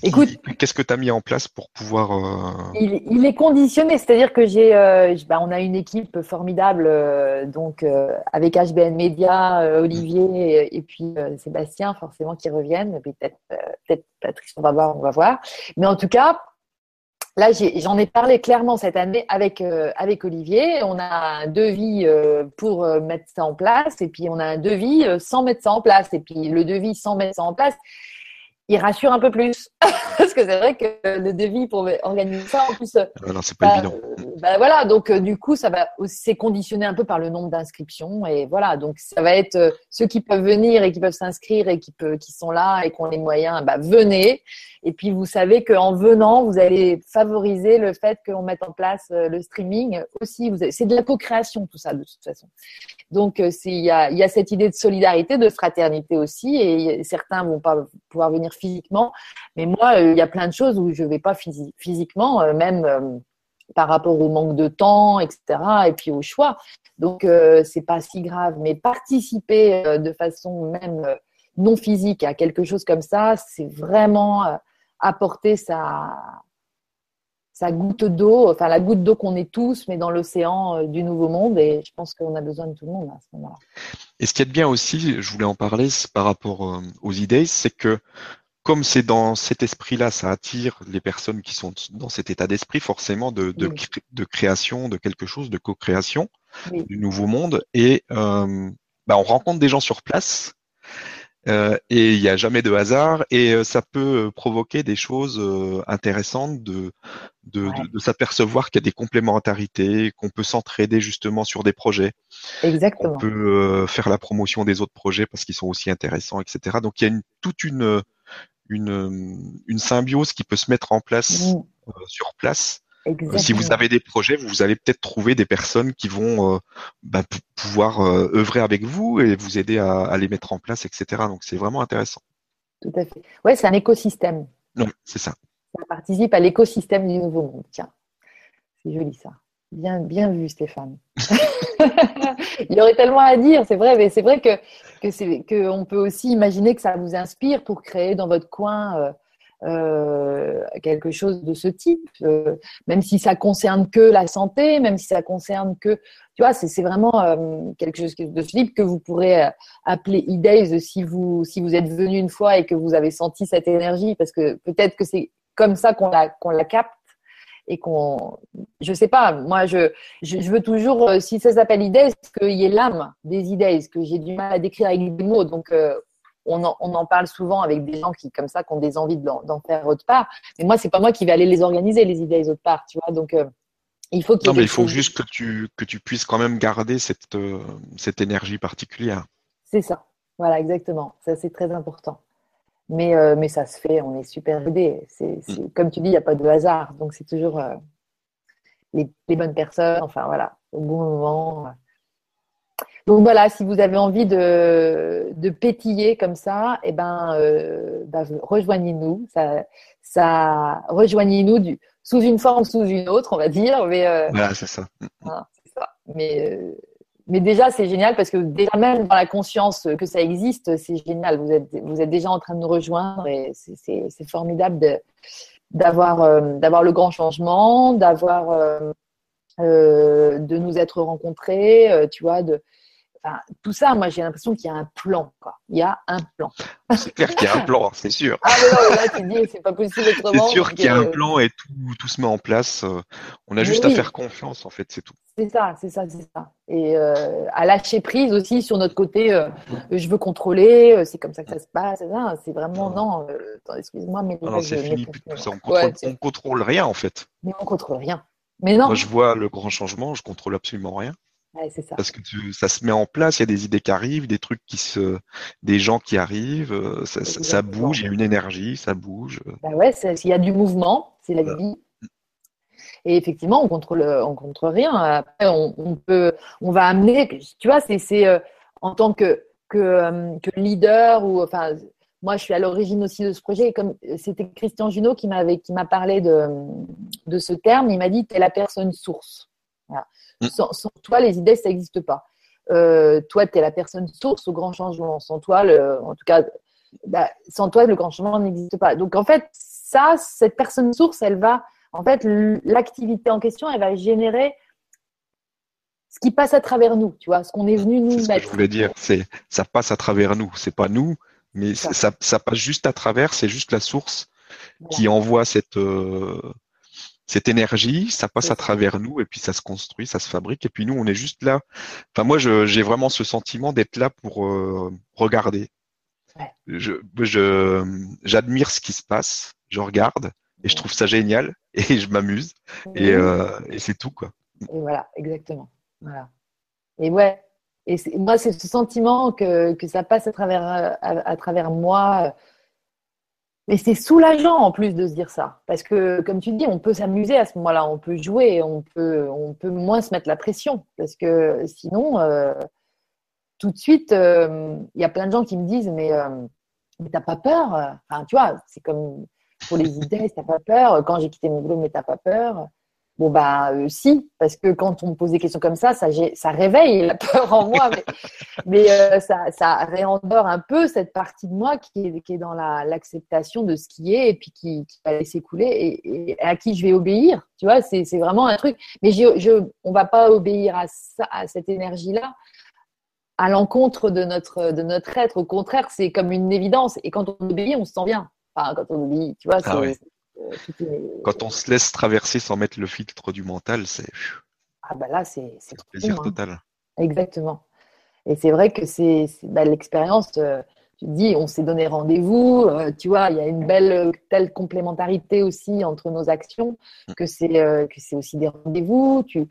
qu'est-ce que tu as mis en place pour pouvoir. Euh, il, est conditionné, c'est-à-dire que j'ai, euh, bah, on a une équipe formidable, euh, donc avec HBN Media, Olivier et, puis Sébastien, forcément, qui reviennent. Peut-être, peut-être Patrice, on va voir, on va voir. Mais en tout cas, Là, j'en ai, parlé clairement cette année avec, euh, avec Olivier. On a un devis euh, pour euh, mettre ça en place et puis on a un devis sans mettre ça en place. Et puis le devis sans mettre ça en place, il rassure un peu plus. Parce que c'est vrai que le devis pour organiser ça, en plus. non, c'est pas évident. bah, voilà, donc euh, du coup, ça va c'est conditionné un peu par le nombre d'inscriptions et voilà, donc ça va être euh, ceux qui peuvent venir et qui peuvent s'inscrire et qui peut, qui sont là et qui ont les moyens, bah venez. Et puis vous savez qu'en venant, vous allez favoriser le fait qu'on mette en place le streaming aussi. C'est de la co-création tout ça de toute façon. Donc il y a, y a cette idée de solidarité, de fraternité aussi, et certains vont pas pouvoir venir physiquement, mais moi il y a plein de choses où je vais pas physiquement, même par rapport au manque de temps, etc. Et puis au choix. Donc euh, c'est pas si grave. Mais participer euh, de façon même euh, non physique à quelque chose comme ça, c'est vraiment euh, apporter sa sa goutte d'eau, enfin la goutte d'eau qu'on est tous, mais dans l'océan du nouveau monde. Et je pense qu'on a besoin de tout le monde à ce moment-là. Et ce qui est bien aussi, je voulais en parler, par rapport aux idées, c'est que comme c'est dans cet esprit-là, ça attire les personnes qui sont dans cet état d'esprit, forcément, de, de, création, de quelque chose, de co-création du nouveau monde. Et euh, bah, on rencontre des gens sur place. Euh, et il n'y a jamais de hasard et euh, ça peut provoquer des choses intéressantes de, de, de, s'apercevoir qu'il y a des complémentarités, qu'on peut s'entraider justement sur des projets. Exactement. On peut faire la promotion des autres projets parce qu'ils sont aussi intéressants, etc. Donc il y a une, toute une, une, une symbiose qui peut se mettre en place mmh. euh, sur place. Euh, si vous avez des projets, vous allez peut-être trouver des personnes qui vont euh, bah, pouvoir œuvrer avec vous et vous aider à, à, les mettre en place, etc. Donc c'est vraiment intéressant. Tout à fait. Ouais, c'est un écosystème. Non, c'est ça. Ça participe à l'écosystème du nouveau monde. Tiens, c'est joli ça. Bien, bien vu, Stéphane. Il y aurait tellement à dire, c'est vrai, mais c'est vrai que, que qu'on peut aussi imaginer que ça vous inspire pour créer dans votre coin euh, euh, quelque chose de ce type, euh, même si ça concerne que la santé, même si ça concerne que, tu vois, c'est, c'est vraiment quelque chose de ce type que vous pourrez appeler e-days si vous, si vous êtes venu une fois et que vous avez senti cette énergie, parce que peut-être que c'est comme ça qu'on la, qu'on la capte et qu'on, je sais pas, moi je, je, veux toujours, euh, si ça s'appelle idées, qu'il y ait l'âme des idées, que j'ai du mal à décrire avec des mots, donc euh, on, en, on en parle souvent avec des gens qui comme ça, qui ont des envies d'en faire autre part. Mais moi c'est pas moi qui vais aller les organiser les idées autre part, tu vois, donc euh, il faut qu'il Non mais il faut juste que tu que tu puisses quand même garder cette cette énergie particulière. C'est ça, voilà exactement, ça c'est très important. Mais, euh, mais ça se fait, on est super aidé. C'est, mm. Comme tu dis, il n'y a pas de hasard. Donc, c'est toujours euh, les, les, bonnes personnes, enfin voilà, au bon moment. Donc voilà, si vous avez envie de, de pétiller comme ça, eh ben, euh, bah, rejoignez-nous. Ça, ça, rejoignez-nous du, sous une forme, sous une autre, on va dire. Mais, voilà, c'est ça. c'est ça. Mais mais déjà, c'est génial parce que déjà même dans la conscience que ça existe, c'est génial. Vous êtes, vous êtes déjà en train de nous rejoindre et c'est formidable d'avoir, euh, d'avoir le grand changement, d'avoir, euh, euh, de nous être rencontrés, tu vois, de, tout ça, moi, j'ai l'impression qu'il y a un plan. Quoi. Il y a un plan. C'est clair qu'il y a un plan, c'est sûr. Ah, mais non, là, tu dis, c'est pas possible autrement. C'est sûr qu'il y a un plan et tout, tout se met en place. On a juste à faire confiance, en fait, c'est tout. C'est ça, c'est ça, c'est ça. Et euh, à lâcher prise aussi sur notre côté, euh, je veux contrôler, c'est comme ça que ça se passe. C'est vraiment, non, excuse-moi, mais. Non, c'est fini, tout ça. On contrôle, on contrôle rien, en fait. Mais on contrôle rien. Mais non. Moi, je vois le grand changement, je contrôle absolument rien Parce que ça se met en place, il y a des idées qui arrivent, des trucs qui se, des gens qui arrivent, euh, ça, ça, bouge, il y a une énergie, ça bouge. Bah ouais, il y a du mouvement, c'est la vie. Et effectivement, on contrôle, on contrôle rien. Après, on, peut, on va amener, tu vois, c'est euh, en tant que, que, euh, que, leader ou enfin, moi, je suis à l'origine aussi de ce projet. comme c'était Christian Junot qui m'avait, qui m'a parlé de, de ce terme, il m'a dit, tu es la personne source. Voilà. Mm. Sans, toi, les idées, ça n'existe pas. Euh, toi, tu es la personne source au grand changement. Sans toi, le, en tout cas, bah, sans toi, le grand changement n'existe pas. Donc, en fait, ça, cette personne source, elle va, en fait, l'activité en question, elle va générer ce qui passe à travers nous, tu vois, ce qu'on est venu nous ce mettre. Que je voulais dire, c'est ça passe à travers nous. C'est pas nous, mais ça. Ça, passe juste à travers. C'est juste la source qui envoie cette euh, cette énergie, ça passe à travers nous et puis ça se construit, ça se fabrique et puis nous on est juste là. Enfin moi j'ai vraiment ce sentiment d'être là pour euh, regarder. Je j'admire ce qui se passe, je regarde et je trouve ça génial et je m'amuse et, et c'est tout quoi. Et voilà, exactement. Voilà. Et ouais, et moi, c'est ce sentiment que, que, ça passe à travers, à, travers moi. Mais c'est soulageant en plus de se dire ça. Parce que, comme tu dis, on peut s'amuser à ce moment-là, on peut jouer, on peut, on peut moins se mettre la pression. Parce que sinon, euh, tout de suite, euh, il y a plein de gens qui me disent Mais, euh, mais t'as pas peur? Enfin, tu vois, c'est comme pour les idées, t'as pas peur. Quand j'ai quitté mon boulot, mais t'as pas peur Bon, bah, euh, si, parce que quand on me pose des questions comme ça, ça, ça réveille la peur en moi, mais, euh, ça, ça réendort un peu cette partie de moi qui est, qui est dans l'acceptation de ce qui est et puis qui, qui va laisser couler et, à qui je vais obéir. Tu vois, c'est vraiment un truc. Mais je, je, on va pas obéir à, ça, à cette énergie-là à l'encontre de notre, de notre être. Au contraire, c'est comme une évidence. Et quand on obéit, on se sent bien. Enfin, quand on tu vois, ah c'est. Quand on se laisse traverser sans mettre le filtre du mental, c'est. Ah bah là, c'est plaisir hein. total. Exactement. Et c'est vrai que c'est bah, l'expérience. Euh, tu dis, on s'est donné rendez-vous. Euh, tu vois, il y a une belle telle complémentarité aussi entre nos actions mm. que c'est euh, que c'est aussi des rendez-vous. Tu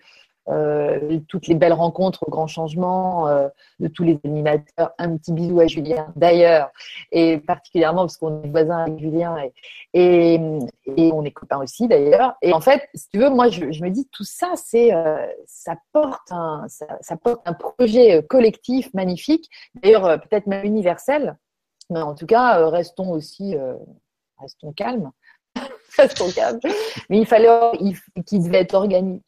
euh, toutes les belles rencontres au grand changement euh, de tous les animateurs. Un petit bisou à Julien d'ailleurs, et particulièrement parce qu'on est voisins avec Julien et, on est copains aussi d'ailleurs. Et en fait, si tu veux, moi je, me dis tout euh, ça porte un ça, porte un projet collectif magnifique, d'ailleurs peut-être même universel, mais en tout cas restons aussi calmes Mais il fallait qu'il devait être organisé,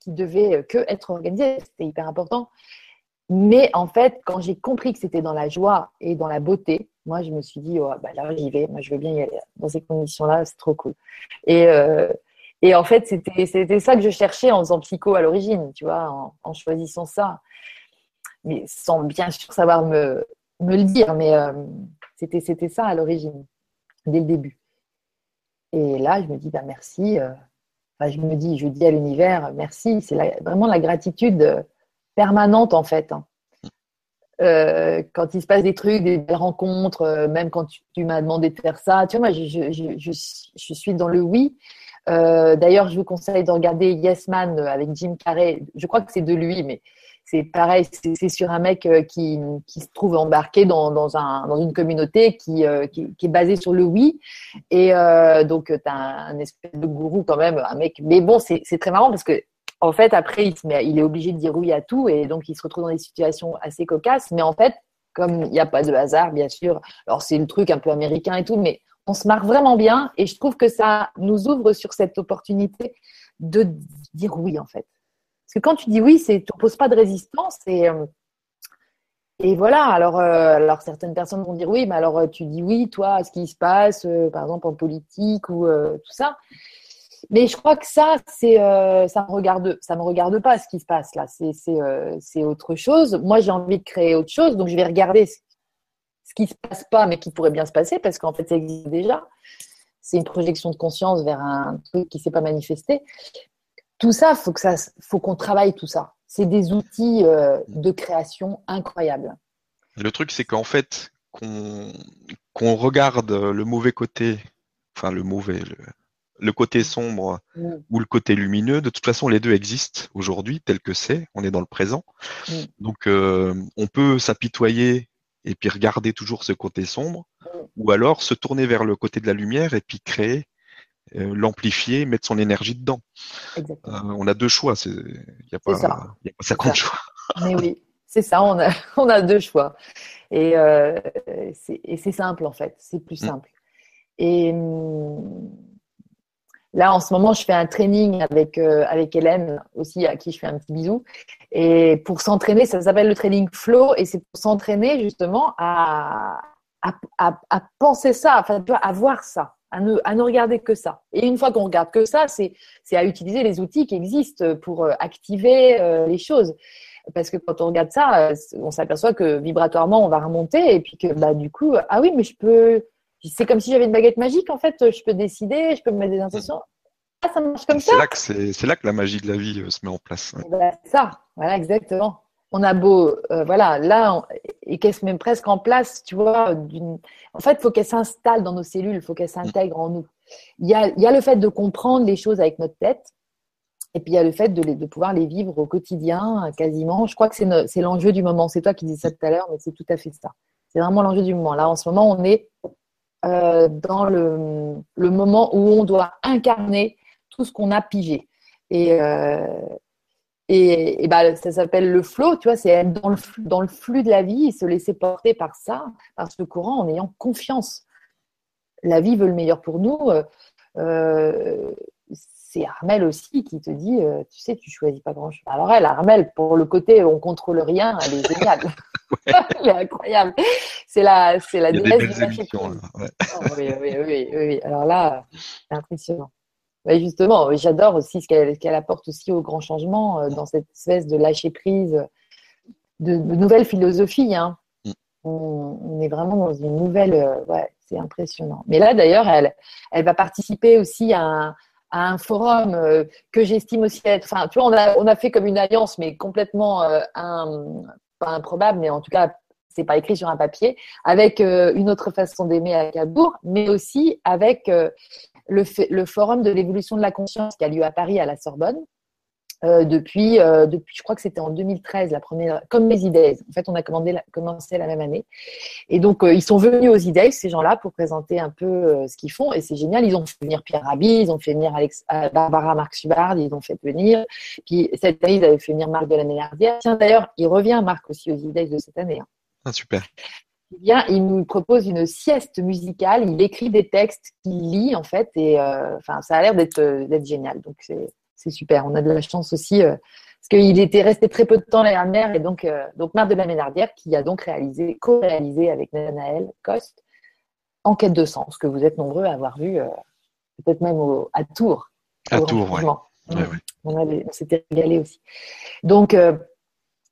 qui, devait que être organisé, c'était hyper important. Mais en fait, quand j'ai compris que c'était dans la joie et dans la beauté, moi je me suis dit, oh, bah là j'y vais, moi je veux bien y aller. Dans ces conditions-là, c'est trop cool. Et, euh, et en fait, c'était ça que je cherchais en faisant psycho à l'origine, tu vois, en, choisissant ça. Mais sans bien sûr savoir me, me le dire, mais euh, c'était ça à l'origine, dès le début. Et là, je me dis, bah, merci. Euh, je me dis, je dis à l'univers, merci. C'est vraiment la gratitude permanente, en fait. Hein. Euh, quand il se passe des trucs, des rencontres, euh, même quand tu, m'as demandé de faire ça, tu vois, moi, je, suis dans le oui. D'ailleurs, je vous conseille de regarder Yes Man avec Jim Carrey. Je crois que c'est de lui, mais c'est pareil, c'est sur un mec euh, qui, se trouve embarqué dans, un, une communauté qui, euh, qui, est basée sur le oui. Et euh, donc, tu as un, espèce de gourou quand même, un mec. Mais bon, c'est très marrant parce que, en fait, après, il, il est obligé de dire oui à tout et donc il se retrouve dans des situations assez cocasses. Mais en fait, comme il n'y a pas de hasard, bien sûr, alors c'est le truc un peu américain et tout, mais on se marre vraiment bien et je trouve que ça nous ouvre sur cette opportunité de dire oui, en fait. Parce que quand tu dis oui, tu ne poses pas de résistance et, euh, voilà. Alors, euh, alors, certaines personnes vont dire oui, mais alors euh, tu dis oui, toi, à ce qui se passe, par exemple en politique ou tout ça. Mais je crois que ça, ça me regarde, me regarde pas ce qui se passe là. C'est, autre chose. Moi, j'ai envie de créer autre chose, donc je vais regarder ce, ce qui se passe pas, mais qui pourrait bien se passer, parce qu'en fait, ça existe déjà. C'est une projection de conscience vers un truc qui s'est pas manifesté tout ça, faut que ça, faut qu'on travaille tout ça. C'est des outils euh, de création incroyables. Le truc, c'est qu'en fait, qu'on regarde le mauvais côté, enfin le mauvais, le, côté sombre mm. ou le côté lumineux, de toute façon, les deux existent aujourd'hui, tel que c'est. On est dans le présent. Mm. Donc, euh, on peut s'apitoyer et puis regarder toujours ce côté sombre, mm. ou alors se tourner vers le côté de la lumière et puis créer euh, l'amplifier, mettre son énergie dedans. Euh, on a deux choix, il n'y a pas, ça. Y a pas 50 choix. Mais oui, c'est ça, on a, on a deux choix. Et, euh, c'est simple en fait, c'est plus mm. simple. Et hum, là, en ce moment, je fais un training avec, avec Hélène aussi, à qui je fais un petit bisou. Et pour s'entraîner, ça s'appelle le training flow, et c'est pour s'entraîner justement à, à, à, penser ça, enfin, tu vois, à voir ça à ne, regarder que ça. Et une fois qu'on regarde que ça, c'est à utiliser les outils qui existent pour euh, activer euh, les choses. Parce que quand on regarde ça, euh, on s'aperçoit que vibratoirement, on va remonter et puis que bah, du coup, ah oui, mais je peux. C'est comme si j'avais une baguette magique, en fait, je peux décider, je peux me mettre des intentions. Ah, ça marche comme ça. C'est là que la magie de la vie se met en place. Bah, ça, voilà, exactement on a beau, euh, voilà, là, et qu'elle se met presque en place, tu vois. En fait, il faut qu'elle s'installe dans nos cellules, il faut qu'elle s'intègre en nous. il y a, y a le fait de comprendre les choses avec notre tête. Et puis il y a le fait de, de pouvoir les vivre au quotidien, quasiment. Je crois que c'est l'enjeu du moment. C'est toi qui dis ça tout à l'heure, mais c'est tout à fait ça. C'est vraiment l'enjeu du moment. Là, en ce moment, on est euh, dans le, le, moment où on doit incarner tout ce qu'on a pigé. Et, euh, et, et bah, ça s'appelle le flow, tu vois, c'est être dans le, dans le flux de la vie et se laisser porter par ça, par ce courant, en ayant confiance. La vie veut le meilleur pour nous. Euh, c'est Armel aussi qui te dit, euh, tu sais, tu choisis pas grand-chose. Alors elle, Armel, pour le côté on contrôle rien, elle est géniale. elle est incroyable. C'est la, c'est la déesse de ouais. oh, oui, oui, oui, oui, Alors là, c'est impressionnant. Mais justement, j'adore aussi ce qu'elle, apporte aussi au grand changement euh, dans cette espèce de lâcher prise, de, de nouvelle philosophie. Hein. Mm. On, on, est vraiment dans une nouvelle, euh, ouais, c'est impressionnant. Mais là, d'ailleurs, elle, elle va participer aussi à un, à un forum euh, que j'estime aussi être. Enfin, tu vois, on a, on a fait comme une alliance, mais complètement euh, un, pas improbable, mais en tout cas, c'est pas écrit sur un papier, avec euh, une autre façon d'aimer à Cabourg, mais aussi avec le, forum de l'évolution de la conscience qui a lieu à Paris à la Sorbonne, euh, depuis, euh, depuis, je crois que c'était en 2013, la première, comme les idées. En fait, on a commencé la même année. Et donc, euh, ils sont venus aux idées, ces gens-là, pour présenter un peu ce qu'ils font. Et c'est génial. Ils ont fait venir Pierre Rabhi, ils ont fait venir Barbara Marc Subard, ils ont fait venir. Puis cette année, ils avaient fait venir Marc de la Ménardière. Tiens, d'ailleurs, il revient, Marc, aussi aux idées de cette année. Hein. Ah, super. Il vient, il nous propose une sieste musicale. Il écrit des textes qu'il lit, en fait. Et enfin, ça a l'air d'être génial. Donc, c'est super. On a de la chance aussi euh, parce qu'il était resté très peu de temps l'année dernière et donc euh, donc Marc de la Ménardière qui a donc réalisé, co-réalisé avec Nathanaël Coste Enquête de sens que vous êtes nombreux à avoir vu euh, peut-être même à Tours. À Tours, oui. On, s'était régalé aussi. Donc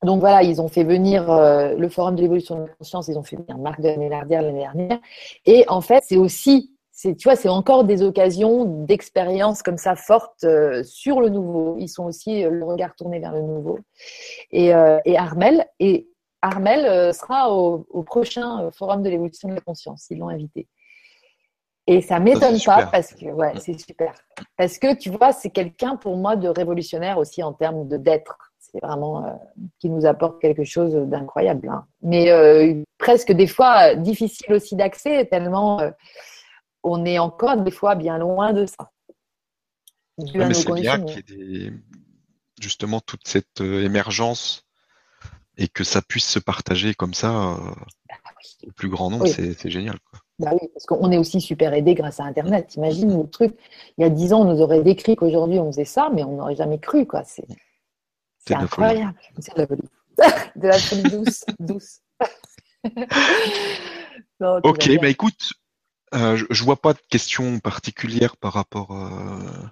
donc voilà, ils ont fait venir le Forum de l'évolution de la conscience, ils ont fait venir Marc de la Ménardière l'année dernière. Et en fait, c'est aussi c'est tu vois c'est encore des occasions d'expériences comme ça fortes euh, sur le nouveau. Ils sont aussi euh, le regard tourné vers le nouveau. Et, euh, et Armel et Armel sera au, prochain forum de l'évolution de la conscience. Ils l'ont invité. Et ça m'étonne pas parce que ouais. c'est super. Parce que tu vois c'est quelqu'un pour moi de révolutionnaire aussi en termes de d'être c'est vraiment qui nous apporte quelque chose d'incroyable hein. mais presque des fois difficile aussi d'accès tellement on est encore des fois bien loin de ça. mais c'est bien qu'il y ait justement toute cette euh, émergence et que ça puisse se partager comme ça euh, bah au plus grand nombre, c'est génial. Bah oui, parce qu'on est aussi super aidé grâce à Internet. Imagine le truc, il y a dix ans, on nous aurait décrit qu'aujourd'hui on faisait ça, mais on n'aurait jamais cru. quoi. C'est incroyable. C'est de la folie. de la folie douce. douce. ok, bah écoute, euh, je, je, vois pas de questions particulières par rapport. Euh...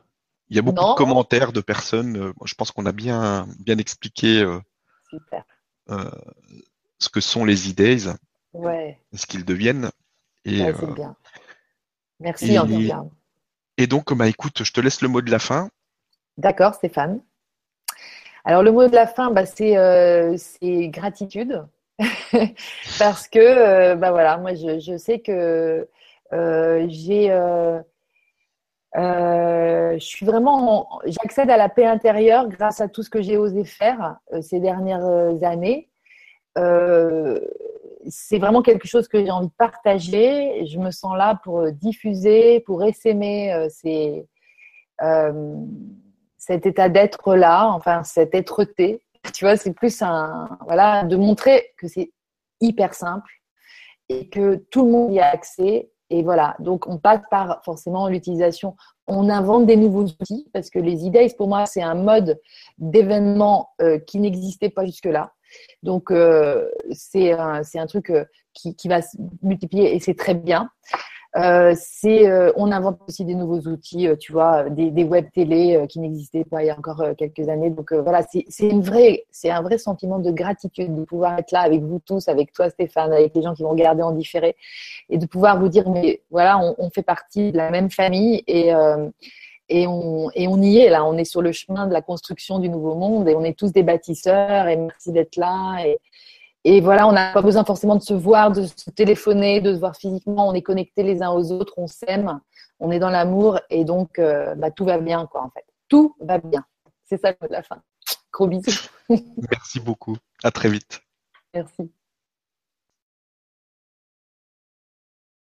Il y a beaucoup de commentaires de personnes. Euh, je pense qu'on a bien bien expliqué ce que sont les e ouais. ce qu'ils deviennent. Et, ouais, c'est bien. Merci et, en. Et donc, bah écoute, je te laisse le mot de la fin. D'accord, Stéphane. Alors le mot de la fin, bah, c'est gratitude. Parce que, bah voilà, moi je, sais que euh, j'ai euh, euh, je suis vraiment, j'accède à la paix intérieure grâce à tout ce que j'ai osé faire ces dernières années. c'est vraiment quelque chose que j'ai envie de partager. Je me sens là pour diffuser, pour essaimer ces, cet état d'être là, enfin cette être-té. Tu vois, c'est plus un, voilà, de montrer que c'est hyper simple et que tout le monde y a accès et voilà, donc on passe par forcément l'utilisation. On invente des nouveaux outils parce que les idées, pour moi, c'est un mode d'événement euh, qui n'existait pas jusque-là. Donc euh, c'est un, un, truc euh, qui, qui, va se multiplier et c'est très bien. Euh, c'est, euh, on invente aussi des nouveaux outils, euh, tu vois, des, web télé qui n'existaient pas il y a encore quelques années. Donc voilà, c'est, une c'est un vrai sentiment de gratitude de pouvoir être là avec vous tous, avec toi Stéphane, avec les gens qui vont regarder en différé, et de pouvoir vous dire mais voilà, on, fait partie de la même famille et et on, et on y est là, on est sur le chemin de la construction du nouveau monde et on est tous des bâtisseurs et merci d'être là et voilà, on n'a pas besoin forcément de se voir, de se téléphoner, de se voir physiquement. On est connectés les uns aux autres, on s'aime, on est dans l'amour et donc euh, bah, tout va bien, quoi, en fait. Tout va bien. C'est ça le mot de la fin. Gros bisous. Merci beaucoup. À très vite. Merci.